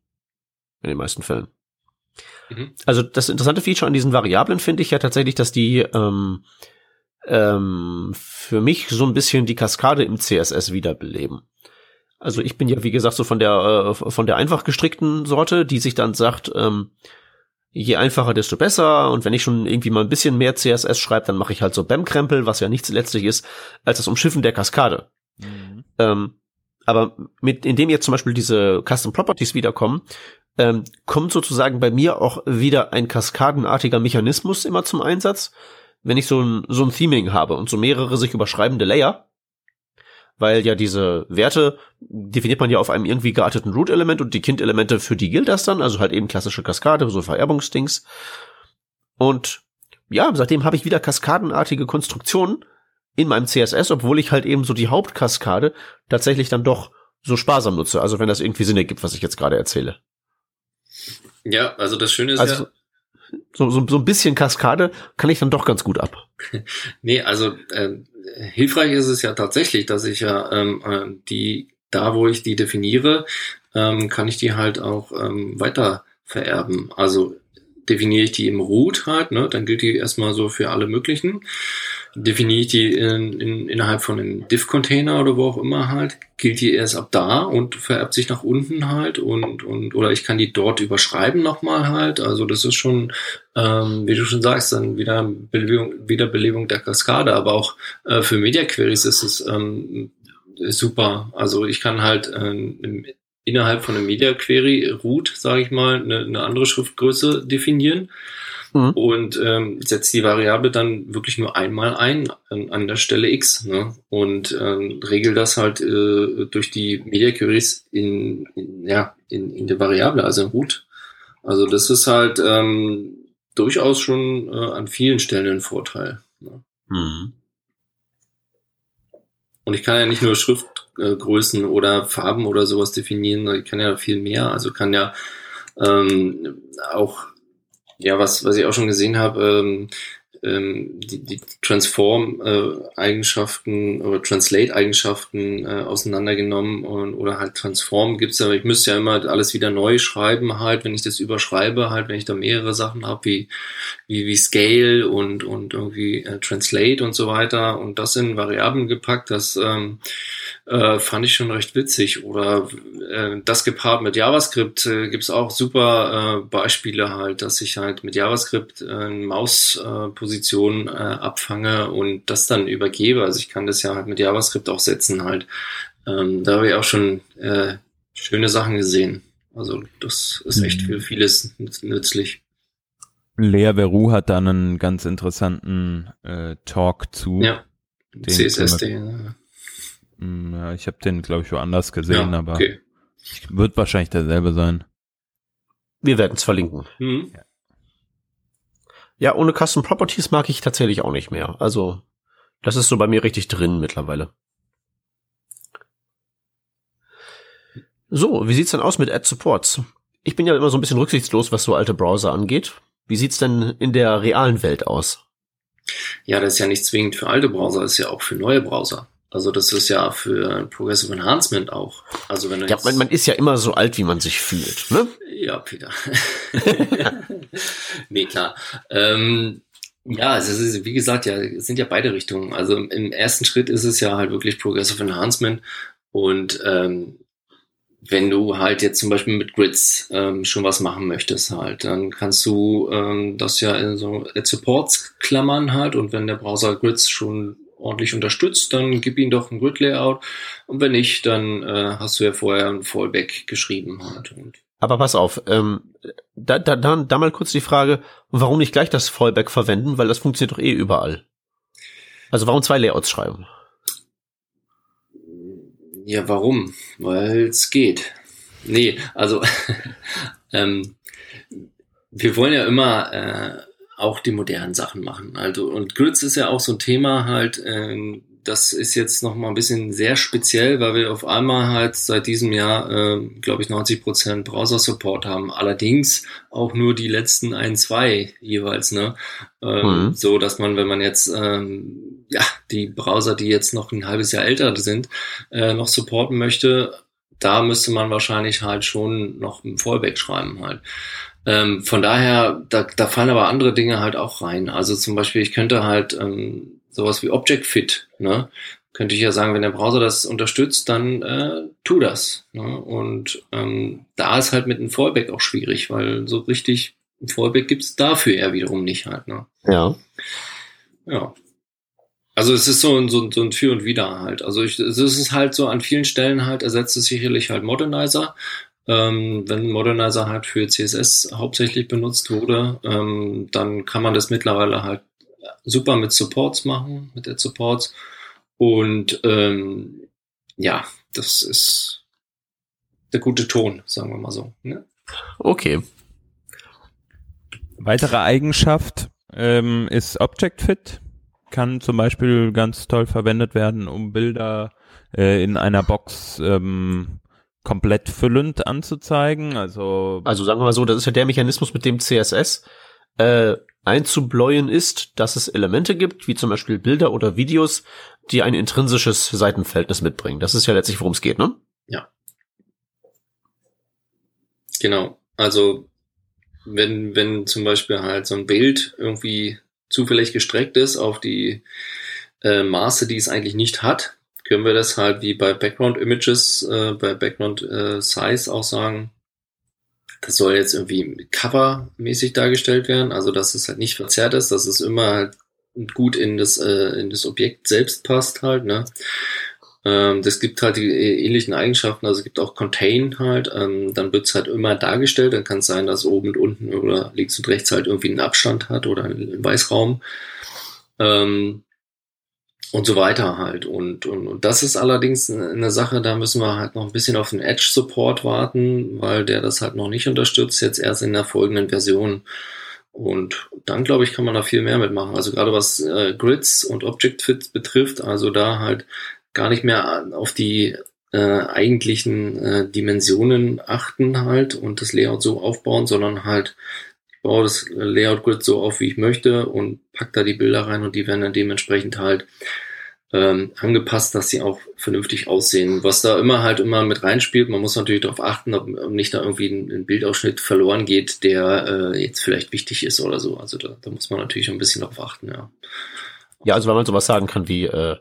In den meisten Fällen. Mhm. Also das interessante Feature an diesen Variablen finde ich ja tatsächlich, dass die ähm, ähm, für mich so ein bisschen die Kaskade im CSS wiederbeleben. Also ich bin ja, wie gesagt, so von der, äh, von der einfach gestrickten Sorte, die sich dann sagt, ähm, je einfacher, desto besser. Und wenn ich schon irgendwie mal ein bisschen mehr CSS schreibe, dann mache ich halt so BAM-Krempel, was ja nichts letztlich ist, als das Umschiffen der Kaskade. Mhm. Ähm, aber mit, indem jetzt zum Beispiel diese Custom Properties wiederkommen, ähm, kommt sozusagen bei mir auch wieder ein kaskadenartiger Mechanismus immer zum Einsatz, wenn ich so ein, so ein Theming habe und so mehrere sich überschreibende Layer, weil ja diese Werte definiert man ja auf einem irgendwie gearteten Root-Element und die Kind-Elemente, für die gilt das dann, also halt eben klassische Kaskade, so Vererbungsdings. Und ja, seitdem habe ich wieder kaskadenartige Konstruktionen in meinem CSS, obwohl ich halt eben so die Hauptkaskade tatsächlich dann doch so sparsam nutze. Also wenn das irgendwie Sinn ergibt, was ich jetzt gerade erzähle. Ja, also das Schöne ist also, ja. So, so, so ein bisschen Kaskade kann ich dann doch ganz gut ab. nee, also äh, hilfreich ist es ja tatsächlich, dass ich ja ähm, äh, die, da wo ich die definiere, ähm, kann ich die halt auch ähm, weiter vererben. Also definiere ich die im Root halt, ne, dann gilt die erstmal so für alle möglichen definiere ich die in, in, innerhalb von einem Diff-Container oder wo auch immer halt, gilt die erst ab da und vererbt sich nach unten halt und, und oder ich kann die dort überschreiben nochmal halt. Also das ist schon, ähm, wie du schon sagst, dann wieder Belebung, Wiederbelebung der Kaskade, aber auch äh, für Media Queries ist es ähm, super. Also ich kann halt ähm, innerhalb von einem Media Query Root, sage ich mal, eine, eine andere Schriftgröße definieren mhm. und ähm, setzt die Variable dann wirklich nur einmal ein an, an der Stelle x ne? und ähm, regel das halt äh, durch die Media Queries in, in, ja, in, in der Variable, also in Root. Also das ist halt ähm, durchaus schon äh, an vielen Stellen ein Vorteil. Ne? Mhm. Und ich kann ja nicht nur Schriftgrößen äh, oder Farben oder sowas definieren, ich kann ja viel mehr. Also kann ja ähm, auch ja, was, was ich auch schon gesehen habe, ähm, ähm, die, die Transform-Eigenschaften oder Translate-Eigenschaften äh, auseinandergenommen und, oder halt Transform gibt's aber ich müsste ja immer alles wieder neu schreiben halt, wenn ich das überschreibe, halt, wenn ich da mehrere Sachen habe, wie, wie, wie Scale und, und irgendwie äh, Translate und so weiter und das in Variablen gepackt, das ähm, äh, fand ich schon recht witzig. Oder äh, das gepaart mit JavaScript äh, gibt auch super äh, Beispiele halt, dass ich halt mit JavaScript äh, Mausposition äh, abfange und das dann übergebe. Also ich kann das ja halt mit JavaScript auch setzen halt. Ähm, da habe ich auch schon äh, schöne Sachen gesehen. Also das ist echt für vieles nützlich. Lea Veru hat da einen ganz interessanten äh, Talk zu. Ja, CSSD. Hm, ja, ich habe den, glaube ich, woanders gesehen, ja, aber okay. wird wahrscheinlich derselbe sein. Wir werden es verlinken. Mhm. Ja. Ja, ohne Custom Properties mag ich tatsächlich auch nicht mehr. Also, das ist so bei mir richtig drin mittlerweile. So, wie sieht's denn aus mit Add Supports? Ich bin ja immer so ein bisschen rücksichtslos, was so alte Browser angeht. Wie sieht's denn in der realen Welt aus? Ja, das ist ja nicht zwingend für alte Browser, das ist ja auch für neue Browser. Also das ist ja für Progressive Enhancement auch. Also wenn du ja, man, man ist ja immer so alt, wie man sich fühlt, ne? Ja, Peter. nee, klar. Ähm, ja, also es ist, wie gesagt, ja, es sind ja beide Richtungen. Also im ersten Schritt ist es ja halt wirklich Progressive Enhancement und ähm, wenn du halt jetzt zum Beispiel mit Grids ähm, schon was machen möchtest halt, dann kannst du ähm, das ja in so Supports klammern halt und wenn der Browser Grids schon ordentlich unterstützt, dann gib ihm doch ein Grid-Layout. Und wenn nicht, dann äh, hast du ja vorher ein Fallback geschrieben halt. Und aber pass auf, ähm, da, da, da, da mal kurz die Frage, warum nicht gleich das Fallback verwenden, weil das funktioniert doch eh überall. Also warum zwei Layouts schreiben? Ja, warum? Weil es geht. Nee, also ähm, wir wollen ja immer äh, auch die modernen Sachen machen. Also und Grids ist ja auch so ein Thema halt, ähm, das ist jetzt noch mal ein bisschen sehr speziell, weil wir auf einmal halt seit diesem Jahr, äh, glaube ich, 90 Prozent Browser-Support haben. Allerdings auch nur die letzten ein, zwei jeweils, ne? Ähm, mhm. So, dass man, wenn man jetzt ähm, ja die Browser, die jetzt noch ein halbes Jahr älter sind, äh, noch supporten möchte, da müsste man wahrscheinlich halt schon noch ein Fallback schreiben halt. Ähm, von daher, da, da fallen aber andere Dinge halt auch rein. Also zum Beispiel, ich könnte halt ähm, sowas wie Object Fit, ne? Könnte ich ja sagen, wenn der Browser das unterstützt, dann äh, tu das. Ne? Und ähm, da ist halt mit einem Fallback auch schwierig, weil so richtig ein Fallback gibt's dafür eher wiederum nicht halt. Ne? Ja. Ja. Also es ist so ein, so, ein, so ein Für und Wider halt. Also ich, es ist halt so an vielen Stellen halt ersetzt es sicherlich halt Modernizer. Ähm, wenn Modernizer halt für CSS hauptsächlich benutzt wurde, ähm, dann kann man das mittlerweile halt super mit Supports machen, mit der Supports. Und ähm, ja, das ist der gute Ton, sagen wir mal so. Ne? Okay. Weitere Eigenschaft ähm, ist Object Fit. Kann zum Beispiel ganz toll verwendet werden, um Bilder äh, in einer Box ähm, komplett füllend anzuzeigen. Also, also sagen wir mal so, das ist ja der Mechanismus, mit dem CSS äh, einzubläuen ist, dass es Elemente gibt, wie zum Beispiel Bilder oder Videos, die ein intrinsisches Seitenverhältnis mitbringen. Das ist ja letztlich, worum es geht, ne? Ja. Genau. Also wenn, wenn zum Beispiel halt so ein Bild irgendwie zufällig gestreckt ist auf die äh, Maße, die es eigentlich nicht hat, können wir das halt wie bei Background Images, äh, bei Background äh, Size auch sagen, das soll jetzt irgendwie covermäßig dargestellt werden, also dass es halt nicht verzerrt ist, dass es immer halt gut in das, äh, in das Objekt selbst passt halt, ne? Ähm, das gibt halt die äh, ähnlichen Eigenschaften, also es gibt auch Contain halt, ähm, dann wird's halt immer dargestellt, dann kann es sein, dass oben und unten oder links und rechts halt irgendwie einen Abstand hat oder einen Weißraum. Ähm, und so weiter halt. Und, und, und das ist allerdings eine Sache, da müssen wir halt noch ein bisschen auf den Edge-Support warten, weil der das halt noch nicht unterstützt, jetzt erst in der folgenden Version. Und dann, glaube ich, kann man da viel mehr mitmachen. Also gerade was äh, Grids und Object Fit betrifft, also da halt gar nicht mehr auf die äh, eigentlichen äh, Dimensionen achten halt und das Layout so aufbauen, sondern halt baue das Layout Grid so auf, wie ich möchte und pack da die Bilder rein und die werden dann dementsprechend halt ähm, angepasst, dass sie auch vernünftig aussehen. Was da immer halt immer mit reinspielt, man muss natürlich darauf achten, ob, ob nicht da irgendwie ein, ein, Bildausschnitt verloren geht, der äh, jetzt vielleicht wichtig ist oder so. Also da, da muss man natürlich ein bisschen darauf achten, ja. Ja, also wenn man sowas sagen kann wie, äh,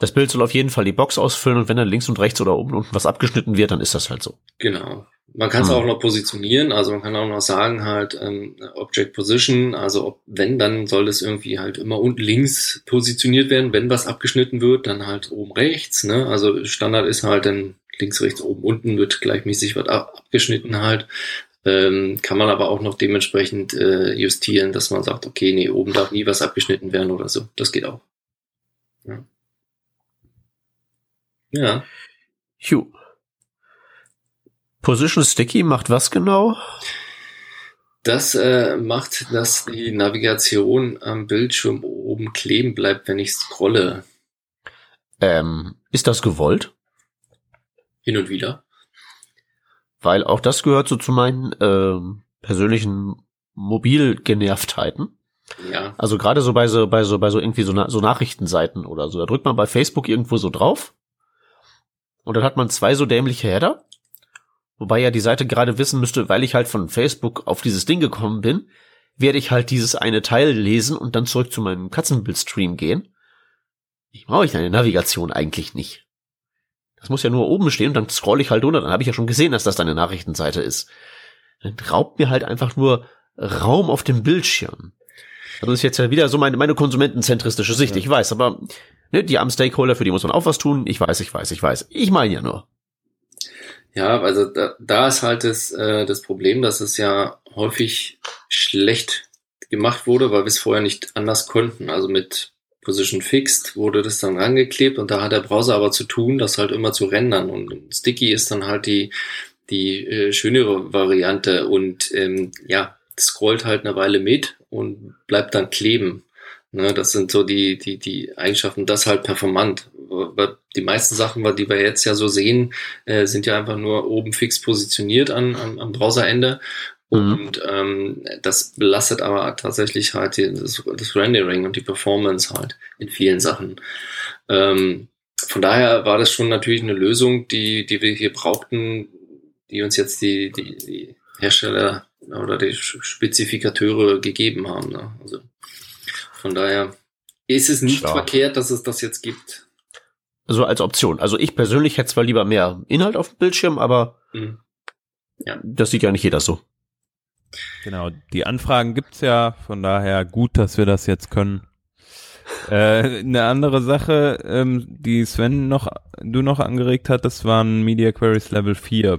das Bild soll auf jeden Fall die Box ausfüllen und wenn dann links und rechts oder oben und unten was abgeschnitten wird, dann ist das halt so. Genau. Man kann es hm. auch noch positionieren, also man kann auch noch sagen halt ähm, Object Position, also ob, wenn, dann soll es irgendwie halt immer unten links positioniert werden, wenn was abgeschnitten wird, dann halt oben rechts, ne? Also Standard ist halt dann links, rechts, oben, unten wird gleichmäßig was ab, abgeschnitten halt. Ähm, kann man aber auch noch dementsprechend äh, justieren, dass man sagt, okay, nee, oben darf nie was abgeschnitten werden oder so. Das geht auch. Ja. Ja. Hugh. Position Sticky macht was genau? Das äh, macht, dass die Navigation am Bildschirm oben kleben bleibt, wenn ich scrolle. Ähm, ist das gewollt? Hin und wieder. Weil auch das gehört so zu meinen ähm, persönlichen Mobilgenervtheiten. Ja. Also gerade so bei so bei so bei so irgendwie so, na so Nachrichtenseiten oder so, da drückt man bei Facebook irgendwo so drauf und dann hat man zwei so dämliche Header Wobei ja die Seite gerade wissen müsste, weil ich halt von Facebook auf dieses Ding gekommen bin, werde ich halt dieses eine Teil lesen und dann zurück zu meinem Katzenbildstream gehen. Ich brauche ich eine Navigation eigentlich nicht. Das muss ja nur oben stehen und dann scroll ich halt runter, dann habe ich ja schon gesehen, dass das deine Nachrichtenseite ist. Dann raubt mir halt einfach nur Raum auf dem Bildschirm. Das ist jetzt ja wieder so meine, meine konsumentenzentristische Sicht, ja. ich weiß, aber ne, die armen Stakeholder, für die muss man auch was tun. Ich weiß, ich weiß, ich weiß. Ich meine ja nur. Ja, also da, da ist halt das, äh, das Problem, dass es ja häufig schlecht gemacht wurde, weil wir es vorher nicht anders konnten. Also mit Position Fixed wurde das dann rangeklebt und da hat der Browser aber zu tun, das halt immer zu rendern. Und Sticky ist dann halt die, die äh, schönere Variante und ähm, ja, scrollt halt eine Weile mit und bleibt dann kleben. Ne, das sind so die, die, die Eigenschaften, das halt performant. Die meisten Sachen, die wir jetzt ja so sehen, äh, sind ja einfach nur oben fix positioniert an, an, am Browserende. Mhm. Und ähm, das belastet aber tatsächlich halt die, das, das Rendering und die Performance halt in vielen Sachen. Ähm, von daher war das schon natürlich eine Lösung, die, die wir hier brauchten, die uns jetzt die, die, die Hersteller oder die Spezifikateure gegeben haben. Ne? Also von daher ist es nicht Klar. verkehrt, dass es das jetzt gibt. Also als Option. Also ich persönlich hätte zwar lieber mehr Inhalt auf dem Bildschirm, aber mhm. ja. das sieht ja nicht jeder so. Genau, die Anfragen gibt's ja, von daher gut, dass wir das jetzt können. äh, eine andere Sache, ähm, die Sven noch, du noch angeregt hattest, waren Media Queries Level 4.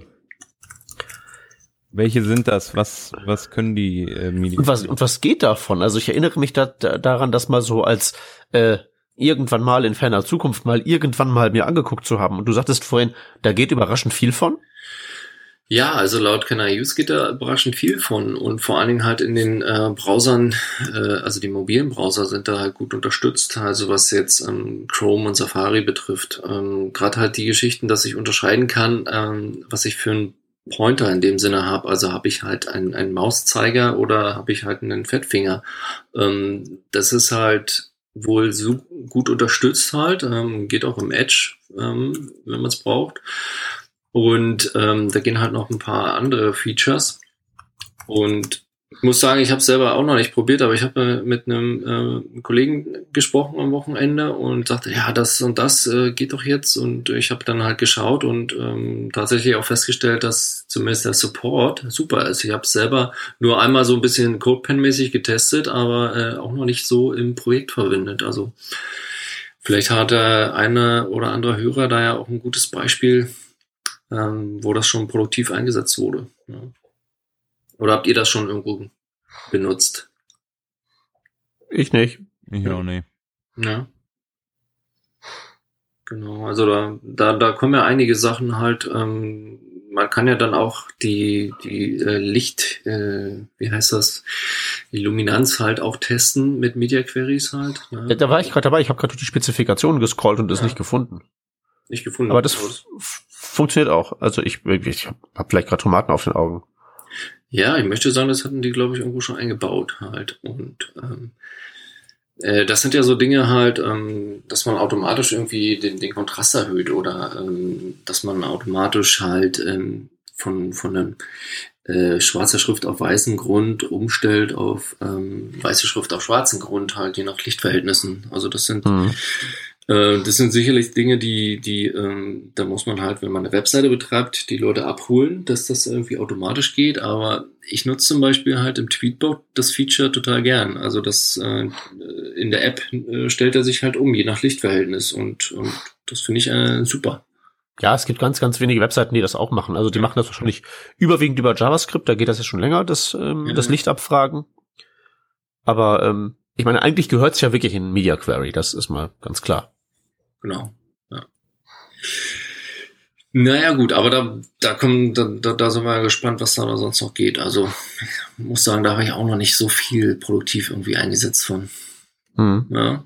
Welche sind das? Was, was können die äh, Media? Und was, und was geht davon? Also ich erinnere mich da, da, daran, dass mal so als äh, irgendwann mal in ferner Zukunft mal irgendwann mal mir angeguckt zu haben. Und du sagtest vorhin, da geht überraschend viel von. Ja, also laut Canarius geht da überraschend viel von und vor allen Dingen halt in den äh, Browsern, äh, also die mobilen Browser sind da halt gut unterstützt, also was jetzt ähm, Chrome und Safari betrifft. Ähm, Gerade halt die Geschichten, dass ich unterscheiden kann, ähm, was ich für ein Pointer in dem Sinne habe. Also habe ich halt einen, einen Mauszeiger oder habe ich halt einen Fettfinger. Ähm, das ist halt wohl so gut unterstützt halt, ähm, geht auch im Edge, ähm, wenn man es braucht. Und ähm, da gehen halt noch ein paar andere Features. Und ich muss sagen, ich habe selber auch noch nicht probiert, aber ich habe mit einem äh, Kollegen gesprochen am Wochenende und sagte, ja, das und das äh, geht doch jetzt. Und ich habe dann halt geschaut und ähm, tatsächlich auch festgestellt, dass zumindest der Support super ist. Ich habe selber nur einmal so ein bisschen CodePen-mäßig getestet, aber äh, auch noch nicht so im Projekt verwendet. Also vielleicht hat der eine oder andere Hörer da ja auch ein gutes Beispiel, ähm, wo das schon produktiv eingesetzt wurde. Ja. Oder habt ihr das schon irgendwo benutzt? Ich nicht. Ich auch nicht. Ja. Genau, also da, da, da kommen ja einige Sachen halt, ähm, man kann ja dann auch die, die äh, Licht, äh, wie heißt das, die Luminanz halt auch testen mit Media Queries halt. Ne? Da war ich gerade dabei, ich habe gerade die Spezifikationen gescrollt und das ja. nicht gefunden. Nicht gefunden. Aber das funktioniert auch. Also ich, ich habe vielleicht gerade Tomaten auf den Augen. Ja, ich möchte sagen, das hatten die, glaube ich, irgendwo schon eingebaut halt. Und ähm, äh, das sind ja so Dinge halt, ähm, dass man automatisch irgendwie den, den Kontrast erhöht oder ähm, dass man automatisch halt ähm, von, von einem äh, schwarzer Schrift auf weißen Grund umstellt auf ähm, weiße Schrift auf schwarzen Grund halt, je nach Lichtverhältnissen. Also das sind mhm. Äh, das sind sicherlich Dinge, die, die, ähm, da muss man halt, wenn man eine Webseite betreibt, die Leute abholen, dass das irgendwie automatisch geht. Aber ich nutze zum Beispiel halt im Tweetbot das Feature total gern. Also das äh, in der App äh, stellt er sich halt um, je nach Lichtverhältnis. Und, und das finde ich äh, super. Ja, es gibt ganz, ganz wenige Webseiten, die das auch machen. Also die machen das wahrscheinlich überwiegend über JavaScript, da geht das ja schon länger, das, ähm, ja. das Licht abfragen. Aber ähm, ich meine, eigentlich gehört es ja wirklich in Media Query, das ist mal ganz klar. Genau. Ja. Naja, gut, aber da, da kommen, da, da, da sind wir gespannt, was da sonst noch geht. Also, ich muss sagen, da habe ich auch noch nicht so viel produktiv irgendwie eingesetzt von. Mhm. Ja.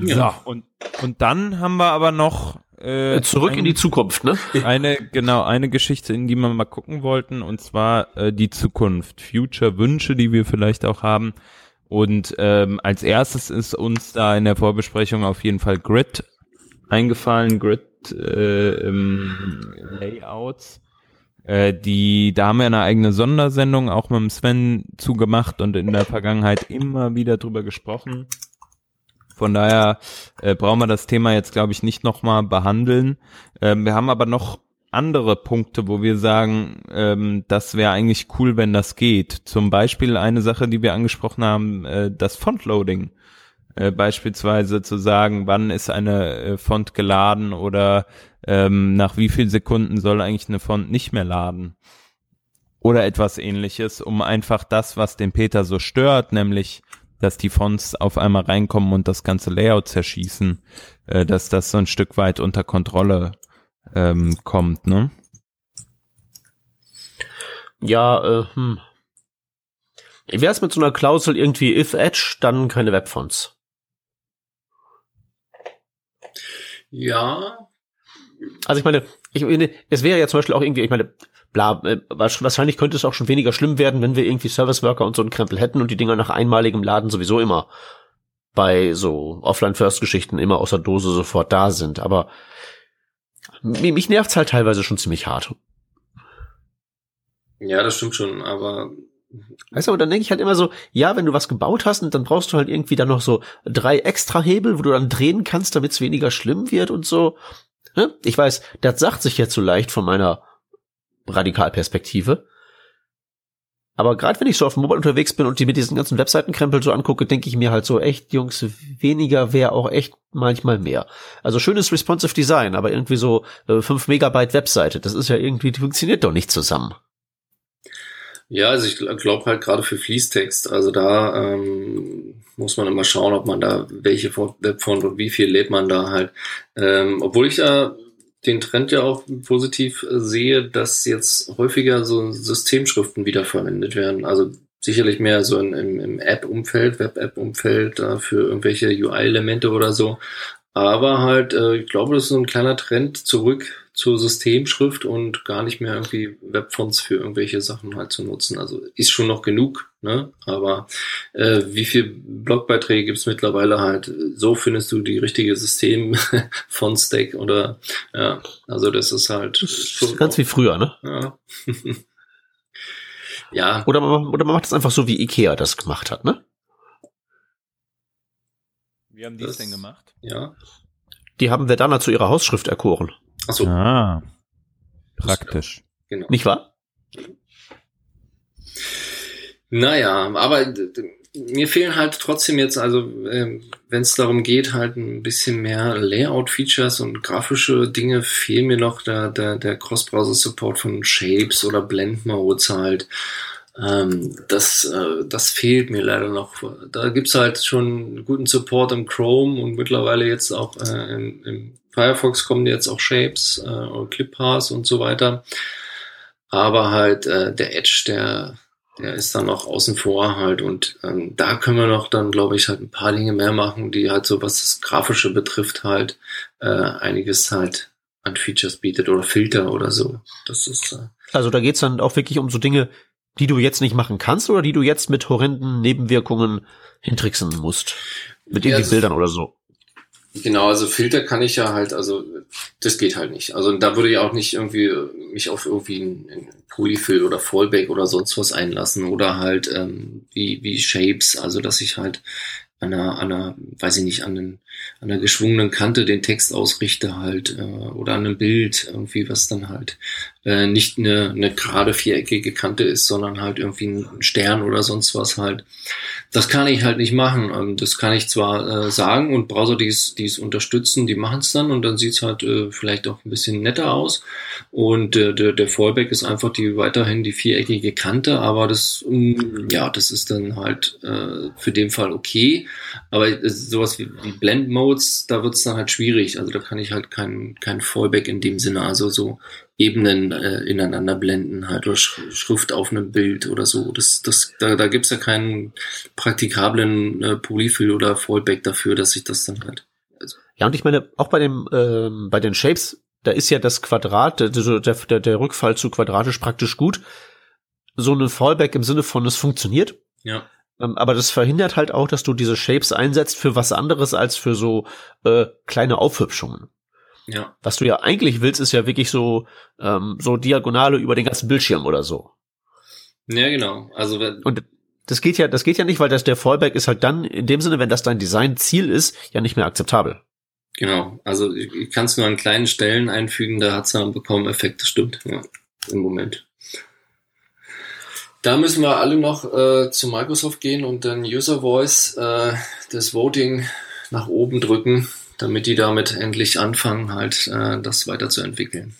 ja. So, und, und dann haben wir aber noch äh, zurück ein, in die Zukunft, ne? Eine, genau, eine Geschichte, in die wir mal gucken wollten, und zwar äh, die Zukunft, Future-Wünsche, die wir vielleicht auch haben. Und ähm, als erstes ist uns da in der Vorbesprechung auf jeden Fall Grid eingefallen, Grid äh, Layouts. Äh, die, da haben wir eine eigene Sondersendung auch mit dem Sven zugemacht und in der Vergangenheit immer wieder drüber gesprochen. Von daher äh, brauchen wir das Thema jetzt, glaube ich, nicht nochmal behandeln. Ähm, wir haben aber noch andere Punkte, wo wir sagen, ähm, das wäre eigentlich cool, wenn das geht. Zum Beispiel eine Sache, die wir angesprochen haben, äh, das Fontloading. Äh, beispielsweise zu sagen, wann ist eine äh, Font geladen oder ähm, nach wie viel Sekunden soll eigentlich eine Font nicht mehr laden. Oder etwas ähnliches, um einfach das, was den Peter so stört, nämlich dass die Fonts auf einmal reinkommen und das ganze Layout zerschießen, äh, dass das so ein Stück weit unter Kontrolle ähm, kommt, ne? Ja, äh, hm. Wie wär's mit so einer Klausel irgendwie if Edge, dann keine Webfonts? Ja. Also ich meine, ich, es wäre ja zum Beispiel auch irgendwie, ich meine, bla, äh, wahrscheinlich könnte es auch schon weniger schlimm werden, wenn wir irgendwie Service Worker und so einen Krempel hätten und die Dinger nach einmaligem Laden sowieso immer bei so Offline-First-Geschichten immer außer Dose sofort da sind. Aber mich nervt's halt teilweise schon ziemlich hart. Ja, das stimmt schon, aber Weißt du, und dann denke ich halt immer so, ja, wenn du was gebaut hast und dann brauchst du halt irgendwie dann noch so drei extra Hebel, wo du dann drehen kannst, damit es weniger schlimm wird und so. Ne? Ich weiß, das sagt sich jetzt so leicht von meiner Radikalperspektive. Aber gerade wenn ich so auf dem Mobile unterwegs bin und die mit diesen ganzen Webseitenkrempel so angucke, denke ich mir halt so, echt, Jungs, weniger wäre auch echt manchmal mehr. Also schönes responsive Design, aber irgendwie so äh, 5 Megabyte Webseite, das ist ja irgendwie, die funktioniert doch nicht zusammen. Ja, also ich glaube halt gerade für Fließtext, also da ähm, muss man immer schauen, ob man da welche Webfont und wie viel lädt man da halt. Ähm, obwohl ich da den Trend ja auch positiv sehe, dass jetzt häufiger so Systemschriften wiederverwendet werden. Also sicherlich mehr so in, im, im App-Umfeld, Web-App-Umfeld, äh, für irgendwelche UI-Elemente oder so. Aber halt, äh, ich glaube, das ist so ein kleiner Trend zurück zur Systemschrift und gar nicht mehr irgendwie Webfonts für irgendwelche Sachen halt zu nutzen. Also ist schon noch genug, ne? Aber äh, wie viel Blogbeiträge gibt's mittlerweile halt? So findest du die richtige System von Stack oder ja, also das ist halt das ist ganz wie früher, ne? Ja. ja. Oder man, oder man macht es einfach so, wie Ikea das gemacht hat, ne? Wie haben die es denn gemacht? Ja. Die haben Verdana zu ihrer Hausschrift erkoren. Ach so. Ah, praktisch. Genau. Nicht wahr? Naja, aber mir fehlen halt trotzdem jetzt, also äh, wenn es darum geht, halt ein bisschen mehr Layout-Features und grafische Dinge, fehlen mir noch der, der, der Cross-Browser-Support von Shapes oder Blend-Modes halt. Ähm, das, äh, das fehlt mir leider noch. Da gibt's halt schon guten Support im Chrome und mittlerweile jetzt auch äh, im, im Firefox kommen jetzt auch Shapes äh, und und so weiter. Aber halt äh, der Edge, der, der ist dann noch außen vor halt und ähm, da können wir noch dann, glaube ich, halt ein paar Dinge mehr machen, die halt so, was das Grafische betrifft, halt äh, einiges halt an Features bietet oder Filter oder so. Das ist äh, also da geht's dann auch wirklich um so Dinge, die du jetzt nicht machen kannst oder die du jetzt mit horrenden Nebenwirkungen hintricksen musst. Mit irgendwie ja, Bildern oder so. Genau, also Filter kann ich ja halt, also das geht halt nicht. Also da würde ich auch nicht irgendwie mich auf irgendwie ein, Polyfill oder Fallback oder sonst was einlassen oder halt ähm, wie, wie Shapes, also dass ich halt an einer, an einer, weiß ich nicht, an, einen, an einer geschwungenen Kante den Text ausrichte halt äh, oder an einem Bild irgendwie, was dann halt äh, nicht eine, eine gerade viereckige Kante ist, sondern halt irgendwie ein Stern oder sonst was halt. Das kann ich halt nicht machen. Und das kann ich zwar äh, sagen und Browser, die es, es unterstützen, die machen es dann und dann sieht's halt äh, vielleicht auch ein bisschen netter aus. Und äh, der, der Fallback ist einfach die weiterhin die viereckige Kante, aber das, mm, ja, das ist dann halt äh, für den Fall okay. Aber sowas wie, wie Blend Modes, da wird's dann halt schwierig. Also da kann ich halt kein, kein Fallback in dem Sinne, also so Ebenen äh, ineinander blenden halt oder Schrift auf einem Bild oder so. Das, das, da, da gibt's ja keinen praktikablen äh, Polyfill oder Fallback dafür, dass ich das dann halt. Also. Ja, und ich meine, auch bei dem, ähm, bei den Shapes, da ist ja das Quadrat, der, der, der Rückfall zu quadratisch praktisch gut. So eine Fallback im Sinne von, es funktioniert. Ja. Ähm, aber das verhindert halt auch, dass du diese Shapes einsetzt für was anderes als für so äh, kleine Aufhübschungen. Ja. Was du ja eigentlich willst, ist ja wirklich so, ähm, so Diagonale über den ganzen Bildschirm oder so. Ja, genau. Also wenn Und das geht ja, das geht ja nicht, weil das der Fallback ist halt dann in dem Sinne, wenn das dein Designziel ist, ja nicht mehr akzeptabel. Genau. Also ich kann es nur an kleinen Stellen einfügen, da hat es dann bekommen Effekt, das stimmt, ja, im Moment. Da müssen wir alle noch äh, zu Microsoft gehen und dann User Voice, äh, das Voting nach oben drücken damit die damit endlich anfangen, halt äh, das weiterzuentwickeln.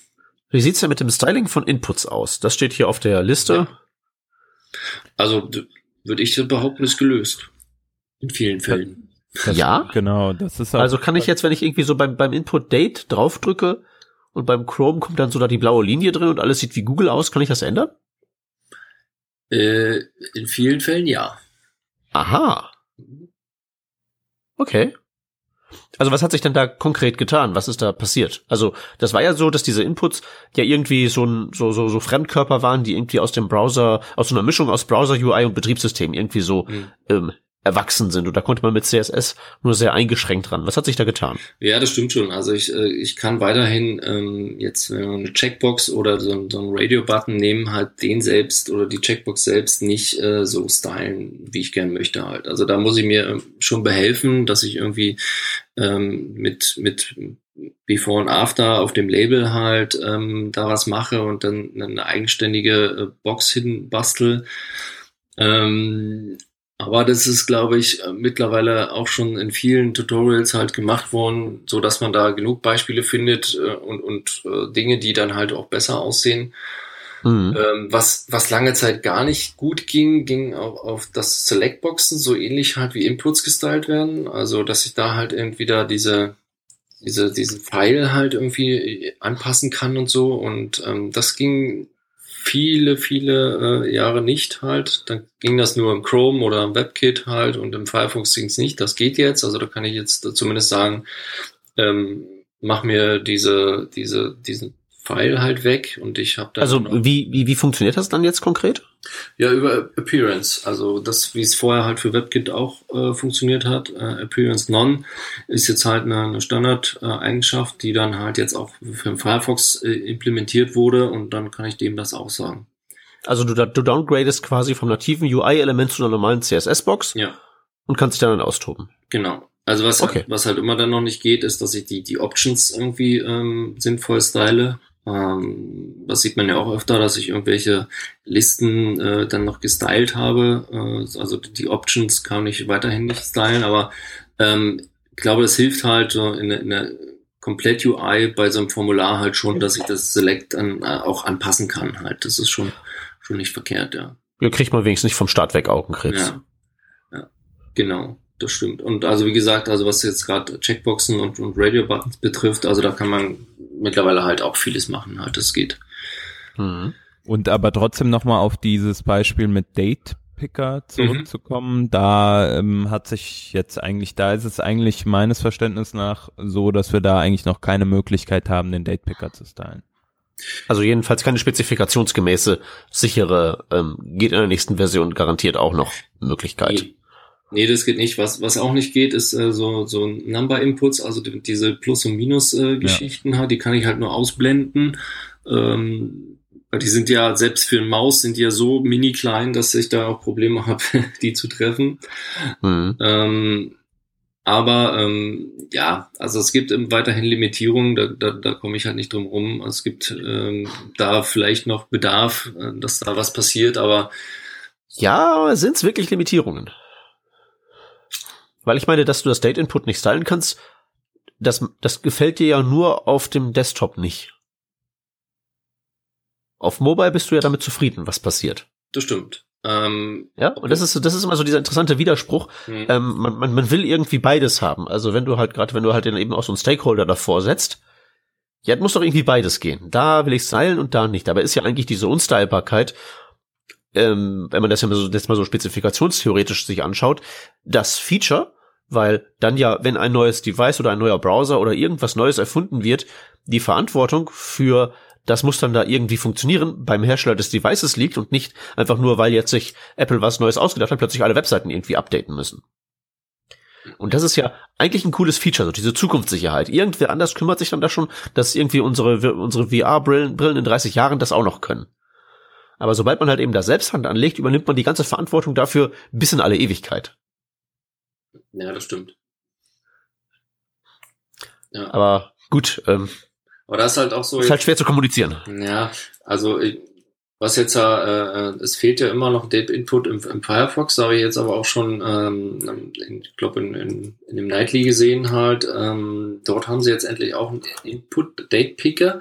Wie sieht's denn mit dem Styling von Inputs aus? Das steht hier auf der Liste. Ja. Also würde ich behaupten, ist gelöst. In vielen Fällen. Das, ja? Genau, das ist Also kann ich jetzt, wenn ich irgendwie so beim, beim Input Date draufdrücke und beim Chrome kommt dann so da die blaue Linie drin und alles sieht wie Google aus, kann ich das ändern? Äh, in vielen Fällen ja. Aha. Okay. Also was hat sich denn da konkret getan? Was ist da passiert? Also das war ja so, dass diese Inputs ja irgendwie so ein, so, so, so Fremdkörper waren, die irgendwie aus dem Browser, aus so einer Mischung aus Browser UI und Betriebssystem irgendwie so mhm. ähm, erwachsen sind. Und da konnte man mit CSS nur sehr eingeschränkt ran. Was hat sich da getan? Ja, das stimmt schon. Also ich, äh, ich kann weiterhin ähm, jetzt eine Checkbox oder so, so ein Radio-Button nehmen, halt den selbst oder die Checkbox selbst nicht äh, so stylen, wie ich gern möchte halt. Also da muss ich mir ähm, schon behelfen, dass ich irgendwie ähm, mit, mit Before und After auf dem Label halt ähm, da was mache und dann eine eigenständige äh, Box hinbastel. Ähm, aber das ist, glaube ich, äh, mittlerweile auch schon in vielen Tutorials halt gemacht worden, so dass man da genug Beispiele findet äh, und, und äh, Dinge, die dann halt auch besser aussehen. Mhm. Ähm, was, was lange Zeit gar nicht gut ging, ging auch auf das Selectboxen, so ähnlich halt wie Inputs gestylt werden. Also, dass ich da halt da diese, diese, diesen Pfeil halt irgendwie anpassen kann und so. Und ähm, das ging viele, viele äh, Jahre nicht halt. Dann ging das nur im Chrome oder im WebKit halt und im Firefox ging es nicht. Das geht jetzt. Also da kann ich jetzt zumindest sagen, ähm, mach mir diese, diese, diesen Pfeil halt weg und ich habe da. Also wie, wie, wie funktioniert das dann jetzt konkret? Ja, über Appearance. Also das, wie es vorher halt für WebKit auch äh, funktioniert hat. Äh, Appearance None ist jetzt halt eine, eine Standard-Eigenschaft, äh, die dann halt jetzt auch für den Firefox äh, implementiert wurde und dann kann ich dem das auch sagen. Also du, du downgradest quasi vom nativen UI-Element zu einer normalen CSS-Box. Ja. Und kannst dich dann austoben. Genau. Also was, okay. halt, was halt immer dann noch nicht geht, ist, dass ich die, die Options irgendwie ähm, sinnvoll style. Ähm, das sieht man ja auch öfter, dass ich irgendwelche Listen äh, dann noch gestylt habe. Äh, also die Options kann ich weiterhin nicht stylen, aber ähm, ich glaube, das hilft halt so in, in der komplett UI bei so einem Formular halt schon, dass ich das Select dann äh, auch anpassen kann halt. Das ist schon, schon nicht verkehrt, ja. Ja, kriegt man wenigstens nicht vom Start weg Augenkrebs. Ja, ja genau das stimmt. Und also wie gesagt, also was jetzt gerade Checkboxen und, und Radio-Buttons betrifft, also da kann man mittlerweile halt auch vieles machen, halt, das geht. Mhm. Und aber trotzdem nochmal auf dieses Beispiel mit Date Picker zurückzukommen, mhm. da ähm, hat sich jetzt eigentlich, da ist es eigentlich meines Verständnisses nach so, dass wir da eigentlich noch keine Möglichkeit haben, den Date Picker zu stylen. Also jedenfalls keine spezifikationsgemäße, sichere, ähm, geht in der nächsten Version garantiert auch noch Möglichkeit. Nee, das geht nicht. Was, was auch nicht geht, ist äh, so, so Number Inputs, also die, diese Plus- und Minus-Geschichten, äh, ja. die kann ich halt nur ausblenden. Ähm, die sind ja, selbst für eine Maus sind die ja so mini klein, dass ich da auch Probleme habe, die zu treffen. Mhm. Ähm, aber ähm, ja, also es gibt weiterhin Limitierungen, da, da, da komme ich halt nicht drum rum. Es gibt ähm, da vielleicht noch Bedarf, äh, dass da was passiert, aber ja, sind es wirklich Limitierungen? Weil ich meine, dass du das Date Input nicht stylen kannst, das, das gefällt dir ja nur auf dem Desktop nicht. Auf Mobile bist du ja damit zufrieden, was passiert. Das stimmt. Ähm, ja, und das ist, das ist immer so dieser interessante Widerspruch. Mhm. Ähm, man, man, man will irgendwie beides haben. Also wenn du halt gerade, wenn du halt eben auch so einen Stakeholder davor setzt, ja, muss doch irgendwie beides gehen. Da will ich stylen und da nicht. Dabei ist ja eigentlich diese Unstylbarkeit, ähm, wenn man das ja mal so, jetzt mal so spezifikationstheoretisch sich anschaut, das Feature, weil dann ja, wenn ein neues Device oder ein neuer Browser oder irgendwas Neues erfunden wird, die Verantwortung für das muss dann da irgendwie funktionieren, beim Hersteller des Devices liegt und nicht einfach nur, weil jetzt sich Apple was Neues ausgedacht hat, plötzlich alle Webseiten irgendwie updaten müssen. Und das ist ja eigentlich ein cooles Feature, so diese Zukunftssicherheit. Irgendwer anders kümmert sich dann da schon, dass irgendwie unsere, unsere VR-Brillen Brillen in 30 Jahren das auch noch können. Aber sobald man halt eben da selbst Hand anlegt, übernimmt man die ganze Verantwortung dafür bis in alle Ewigkeit. Ja, das stimmt. Ja. Aber gut, ähm, aber das ist halt auch so. Ist halt schwer zu kommunizieren. Ja, also was jetzt ja, äh, es fehlt ja immer noch Date Input im, im Firefox, da habe ich jetzt aber auch schon, ähm, in, ich glaube in, in, in dem Nightly gesehen halt, ähm, dort haben sie jetzt endlich auch einen Input Date Picker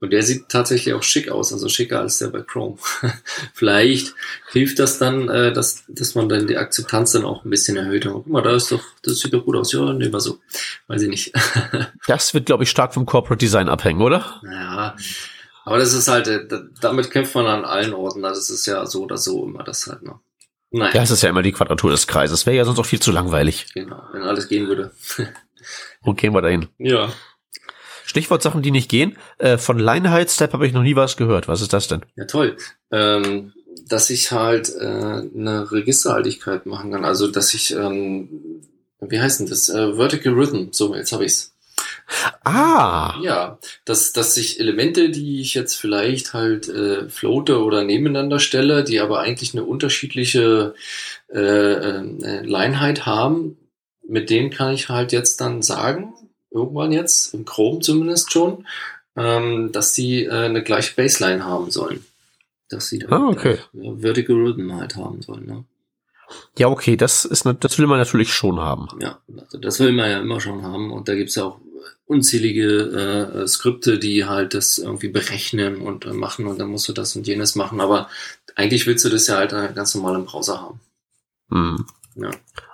und der sieht tatsächlich auch schick aus, also schicker als der bei Chrome. Vielleicht hilft das dann, äh, dass, dass man dann die Akzeptanz dann auch ein bisschen erhöht. guck mal, da ist doch, das sieht doch gut aus. Ja, nehmen wir so. Weiß ich nicht. das wird, glaube ich, stark vom Corporate Design abhängen, oder? Ja. Aber das ist halt, äh, damit kämpft man an allen Orten. Das ist ja so oder so immer das halt, ne? Nein. Ja, es ist ja immer die Quadratur des Kreises. Wäre ja sonst auch viel zu langweilig. Genau, wenn alles gehen würde. Wo gehen wir dahin? Ja. Stichwort Sachen, die nicht gehen. Äh, von Line Step habe ich noch nie was gehört. Was ist das denn? Ja, toll. Ähm, dass ich halt äh, eine Registerhaltigkeit machen kann. Also, dass ich, ähm, wie heißt denn das? Äh, Vertical Rhythm. So, jetzt habe ich's. Ah. Ja, dass, dass sich Elemente, die ich jetzt vielleicht halt äh, floate oder nebeneinander stelle, die aber eigentlich eine unterschiedliche äh, äh, Leinheit haben, mit denen kann ich halt jetzt dann sagen, irgendwann jetzt, im Chrome zumindest schon, ähm, dass sie äh, eine gleiche Baseline haben sollen. Dass sie dann ah, okay. Vertical Rhythm halt haben sollen. Ne? Ja, okay, das ist das will man natürlich schon haben. Ja, also das will man ja immer schon haben und da gibt's ja auch unzählige äh, Skripte, die halt das irgendwie berechnen und äh, machen und dann musst du das und jenes machen, aber eigentlich willst du das ja halt äh, ganz normal im Browser haben. Hm. Ja.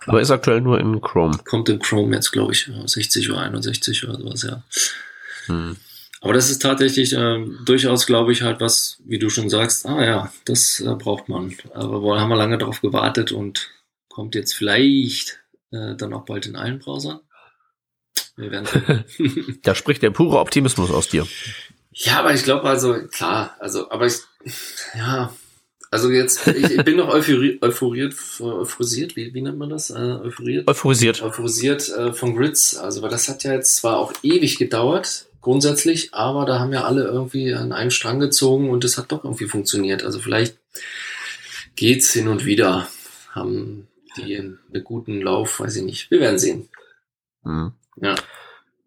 Aber ist aktuell nur in Chrome. Kommt in Chrome jetzt, glaube ich, 60 oder 61 oder sowas, ja. Hm. Aber das ist tatsächlich äh, durchaus, glaube ich, halt was, wie du schon sagst, ah ja, das äh, braucht man. Aber wohl haben wir lange darauf gewartet und kommt jetzt vielleicht äh, dann auch bald in allen Browsern. Wir werden da spricht der pure Optimismus aus dir. Ja, aber ich glaube also, klar, also, aber ich, ja, also jetzt, ich, ich bin noch euphoriert, euphoriert, euphorisiert, wie, wie nennt man das? Äh, euphoriert? Euphorisiert. Euphorisiert äh, von Grids. Also, weil das hat ja jetzt zwar auch ewig gedauert, grundsätzlich, aber da haben ja alle irgendwie an einen Strang gezogen und es hat doch irgendwie funktioniert. Also vielleicht geht's hin und wieder, haben die einen guten Lauf, weiß ich nicht. Wir werden sehen. Mhm. Ja.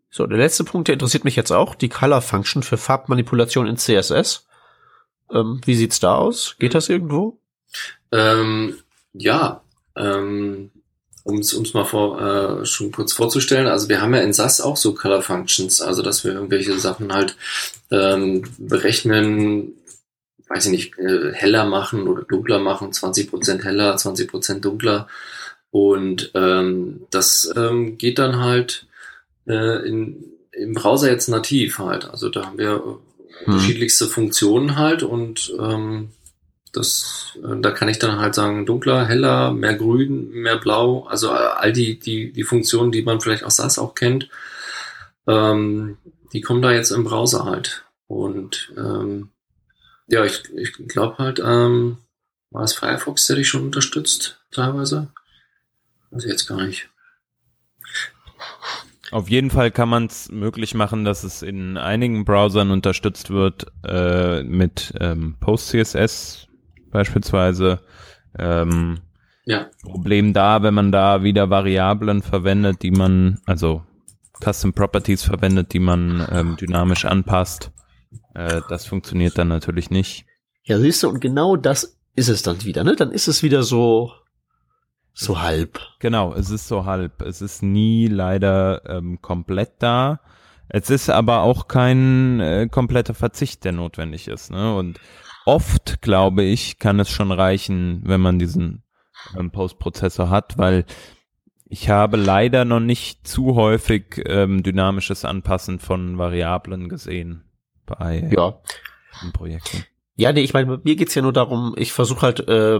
So, der letzte Punkt, der interessiert mich jetzt auch, die Color Function für Farbmanipulation in CSS. Ähm, wie sieht's da aus? Geht das irgendwo? Ähm, ja, ähm, um es mal vor, äh, schon kurz vorzustellen, also wir haben ja in SAS auch so Color Functions, also dass wir irgendwelche Sachen halt ähm, berechnen, weiß ich nicht, äh, heller machen oder dunkler machen, 20% heller, 20% dunkler. Und ähm, das ähm, geht dann halt äh, in, im Browser jetzt nativ halt. Also da haben wir. Unterschiedlichste Funktionen halt und ähm, das, äh, da kann ich dann halt sagen, dunkler, heller, mehr grün, mehr blau, also all die, die, die Funktionen, die man vielleicht aus SAS auch kennt, ähm, die kommen da jetzt im Browser halt. Und ähm, ja, ich, ich glaube halt, ähm, war es Firefox, der dich schon unterstützt, teilweise? Ich jetzt gar nicht. Auf jeden Fall kann man es möglich machen, dass es in einigen Browsern unterstützt wird äh, mit ähm, PostCSS beispielsweise. Ähm, ja. Problem da, wenn man da wieder Variablen verwendet, die man, also Custom Properties verwendet, die man ähm, dynamisch anpasst. Äh, das funktioniert dann natürlich nicht. Ja, siehst du, und genau das ist es dann wieder, ne? Dann ist es wieder so, so halb. Genau, es ist so halb. Es ist nie leider ähm, komplett da. Es ist aber auch kein äh, kompletter Verzicht, der notwendig ist. Ne? Und oft, glaube ich, kann es schon reichen, wenn man diesen ähm, Postprozessor hat, weil ich habe leider noch nicht zu häufig ähm, dynamisches Anpassen von Variablen gesehen bei ja. Projekten. Ja, nee, ich meine, mir geht's ja nur darum, ich versuche halt äh,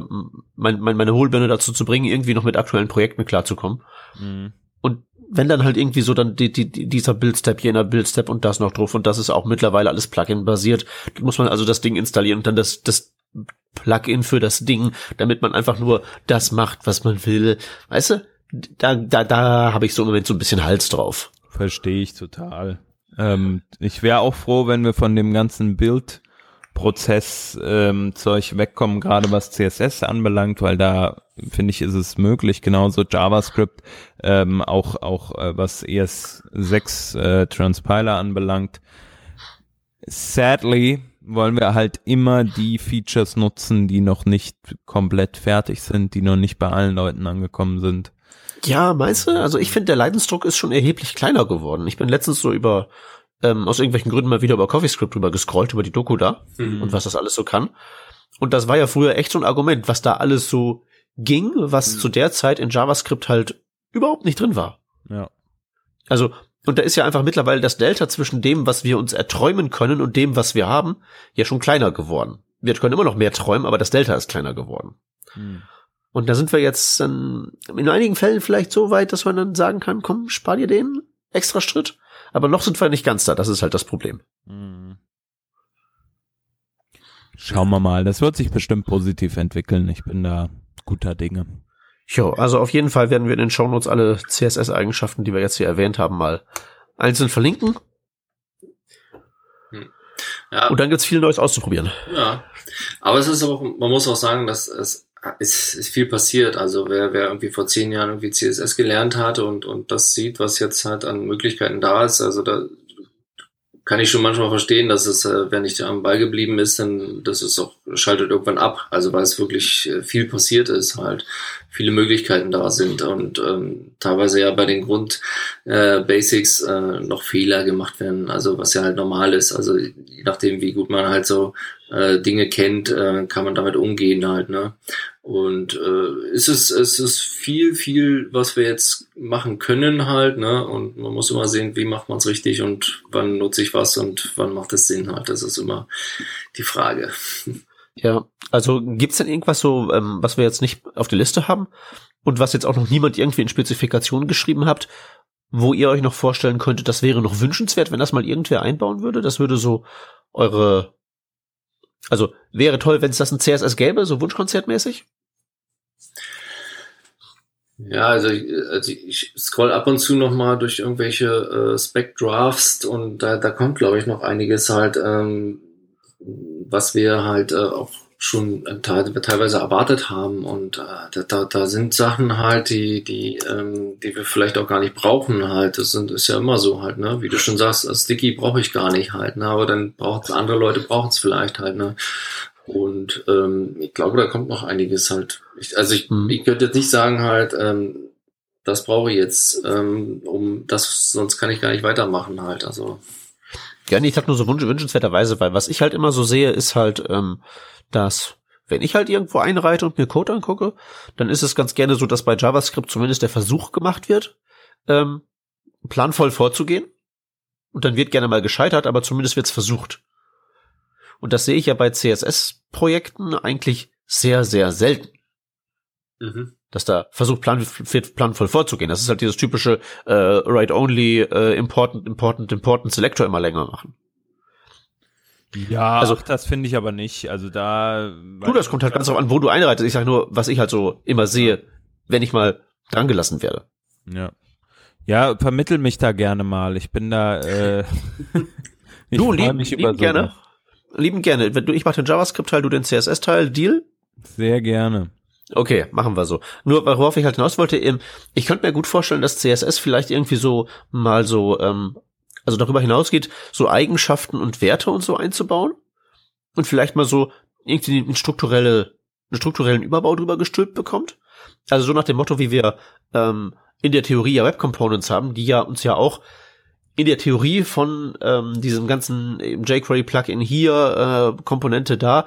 mein, mein, meine Hohlbirne dazu zu bringen, irgendwie noch mit aktuellen Projekten klarzukommen. Mhm. Und wenn dann halt irgendwie so dann die, die, dieser Build-Step, jener Build-Step und das noch drauf und das ist auch mittlerweile alles Plugin-basiert, muss man also das Ding installieren und dann das, das Plugin für das Ding, damit man einfach nur das macht, was man will. Weißt du? Da, da, da habe ich so im Moment so ein bisschen Hals drauf. Verstehe ich total. Ähm, ich wäre auch froh, wenn wir von dem ganzen Bild Prozess ähm, wegkommen, gerade was CSS anbelangt, weil da finde ich ist es möglich, genauso JavaScript, ähm, auch auch äh, was ES6 äh, Transpiler anbelangt. Sadly wollen wir halt immer die Features nutzen, die noch nicht komplett fertig sind, die noch nicht bei allen Leuten angekommen sind. Ja, meinst du? Also ich finde, der Leidensdruck ist schon erheblich kleiner geworden. Ich bin letztens so über ähm, aus irgendwelchen Gründen mal wieder über CoffeeScript drüber gescrollt, über die Doku da mhm. und was das alles so kann. Und das war ja früher echt so ein Argument, was da alles so ging, was mhm. zu der Zeit in JavaScript halt überhaupt nicht drin war. Ja. Also Und da ist ja einfach mittlerweile das Delta zwischen dem, was wir uns erträumen können und dem, was wir haben, ja schon kleiner geworden. Wir können immer noch mehr träumen, aber das Delta ist kleiner geworden. Hm. Und da sind wir jetzt dann in einigen Fällen vielleicht so weit, dass man dann sagen kann, komm, spar dir den extra Schritt. Aber noch sind wir nicht ganz da. Das ist halt das Problem. Hm. Schauen wir mal. Das wird sich bestimmt positiv entwickeln. Ich bin da guter Dinge. Jo, also auf jeden Fall werden wir in den Shownotes alle CSS-Eigenschaften, die wir jetzt hier erwähnt haben, mal einzeln verlinken. Hm. Ja. Und dann gibt's viel Neues auszuprobieren. Ja, aber es ist auch, man muss auch sagen, dass es ist, ist viel passiert. Also wer, wer irgendwie vor zehn Jahren irgendwie CSS gelernt hatte und, und das sieht, was jetzt halt an Möglichkeiten da ist, also da kann ich schon manchmal verstehen, dass es, äh, wenn nicht am Ball geblieben ist, dann das ist auch schaltet irgendwann ab. Also weil es wirklich äh, viel passiert ist, halt viele Möglichkeiten da sind und ähm, teilweise ja bei den Grund äh, Basics äh, noch Fehler gemacht werden. Also was ja halt normal ist. Also je nachdem, wie gut man halt so äh, Dinge kennt, äh, kann man damit umgehen halt. Ne? Und äh, es ist es ist viel viel, was wir jetzt machen können halt. Ne? Und man muss immer sehen, wie macht man es richtig und wann nutze ich was und wann macht es Sinn halt. Das ist immer die Frage. Ja, also gibt's denn irgendwas so, ähm, was wir jetzt nicht auf der Liste haben und was jetzt auch noch niemand irgendwie in Spezifikationen geschrieben habt, wo ihr euch noch vorstellen könntet, das wäre noch wünschenswert, wenn das mal irgendwer einbauen würde? Das würde so eure also wäre toll, wenn es das ein CSS gäbe, so Wunschkonzertmäßig? Ja, also, also ich scroll ab und zu noch mal durch irgendwelche äh, Spec-Drafts und da, da kommt, glaube ich, noch einiges halt, ähm, was wir halt äh, auch schon teilweise erwartet haben. Und äh, da, da sind Sachen halt, die, die, ähm, die wir vielleicht auch gar nicht brauchen halt. Das sind, ist ja immer so halt, ne? Wie du schon sagst, als Sticky brauche ich gar nicht halt, ne? Aber dann braucht andere Leute brauchen es vielleicht halt, ne? Und ähm, ich glaube, da kommt noch einiges halt. Ich, also ich, mhm. ich könnte jetzt nicht sagen halt, ähm, das brauche ich jetzt, ähm, um das, sonst kann ich gar nicht weitermachen halt. Also ja, nee, ich sag nur so wünsch, wünschenswerterweise, weil was ich halt immer so sehe, ist halt, ähm, dass wenn ich halt irgendwo einreite und mir Code angucke, dann ist es ganz gerne so, dass bei JavaScript zumindest der Versuch gemacht wird, ähm, planvoll vorzugehen. Und dann wird gerne mal gescheitert, aber zumindest wird's versucht. Und das sehe ich ja bei CSS-Projekten eigentlich sehr, sehr selten. Mhm dass da versucht, plan, planvoll vorzugehen. Das ist halt dieses typische äh, Write-Only, äh, Important, Important, Important Selector immer länger machen. Ja, also das finde ich aber nicht. Also da. Du, das kommt halt ganz drauf an, wo du einreitest. Ich sage nur, was ich halt so immer sehe, wenn ich mal drangelassen werde. Ja. Ja, vermittel mich da gerne mal. Ich bin da. Äh, ich du lieben, mich lieben gerne. Lieben gerne. Wenn du, ich mache den JavaScript-Teil, du den CSS-Teil. Deal? Sehr gerne. Okay, machen wir so. Nur worauf ich halt hinaus wollte, ich könnte mir gut vorstellen, dass CSS vielleicht irgendwie so mal so, ähm, also darüber hinausgeht, so Eigenschaften und Werte und so einzubauen und vielleicht mal so irgendwie einen strukturelle, einen strukturellen Überbau drüber gestülpt bekommt. Also so nach dem Motto, wie wir ähm, in der Theorie ja Web Components haben, die ja uns ja auch in der Theorie von ähm, diesem ganzen jQuery Plugin hier äh, Komponente da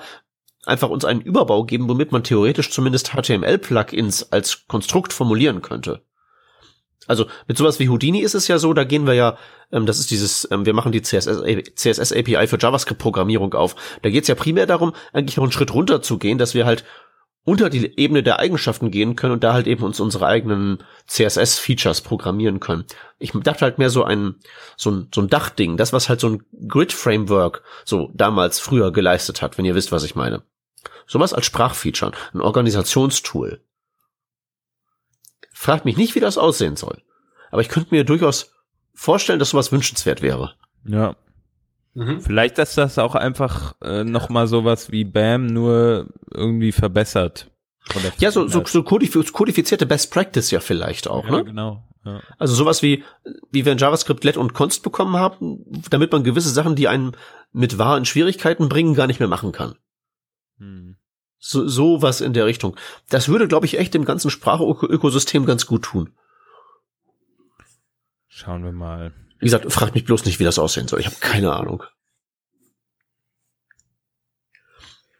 einfach uns einen Überbau geben, womit man theoretisch zumindest HTML-Plugins als Konstrukt formulieren könnte. Also mit sowas wie Houdini ist es ja so, da gehen wir ja, ähm, das ist dieses, ähm, wir machen die CSS, CSS für JavaScript-Programmierung auf. Da geht es ja primär darum, eigentlich noch einen Schritt runter zu gehen, dass wir halt unter die Ebene der Eigenschaften gehen können und da halt eben uns unsere eigenen CSS-Features programmieren können. Ich dachte halt mehr so ein, so ein, so ein Dachding, das was halt so ein Grid-Framework so damals früher geleistet hat, wenn ihr wisst, was ich meine. Sowas als Sprachfeature, ein Organisationstool. Fragt mich nicht, wie das aussehen soll. Aber ich könnte mir durchaus vorstellen, dass sowas wünschenswert wäre. Ja. Mhm. Vielleicht ist das auch einfach äh, noch mal sowas wie BAM nur irgendwie verbessert. Ja, so, so, so kodifizierte Best Practice ja vielleicht auch, ja, ne? Genau. Ja. Also sowas wie, wie wir in JavaScript Let und Const bekommen haben, damit man gewisse Sachen, die einen mit wahren Schwierigkeiten bringen, gar nicht mehr machen kann. Hm. So, so was in der Richtung. Das würde, glaube ich, echt dem ganzen Sprachökosystem ganz gut tun. Schauen wir mal. Wie gesagt, fragt mich bloß nicht, wie das aussehen soll. Ich habe keine Ahnung.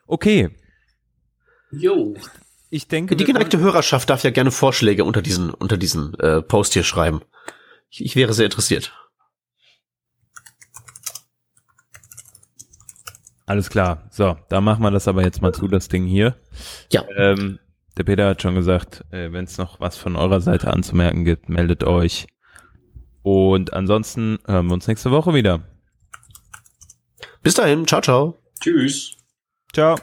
Okay. Jo. Ich, denke. Die geneigte Hörerschaft darf ja gerne Vorschläge unter diesen, unter diesen äh, Post hier schreiben. Ich, ich wäre sehr interessiert. Alles klar. So, da machen wir das aber jetzt mal zu, das Ding hier. Ja. Ähm, der Peter hat schon gesagt, äh, wenn es noch was von eurer Seite anzumerken gibt, meldet euch. Und ansonsten hören wir uns nächste Woche wieder. Bis dahin, ciao, ciao. Tschüss. Ciao.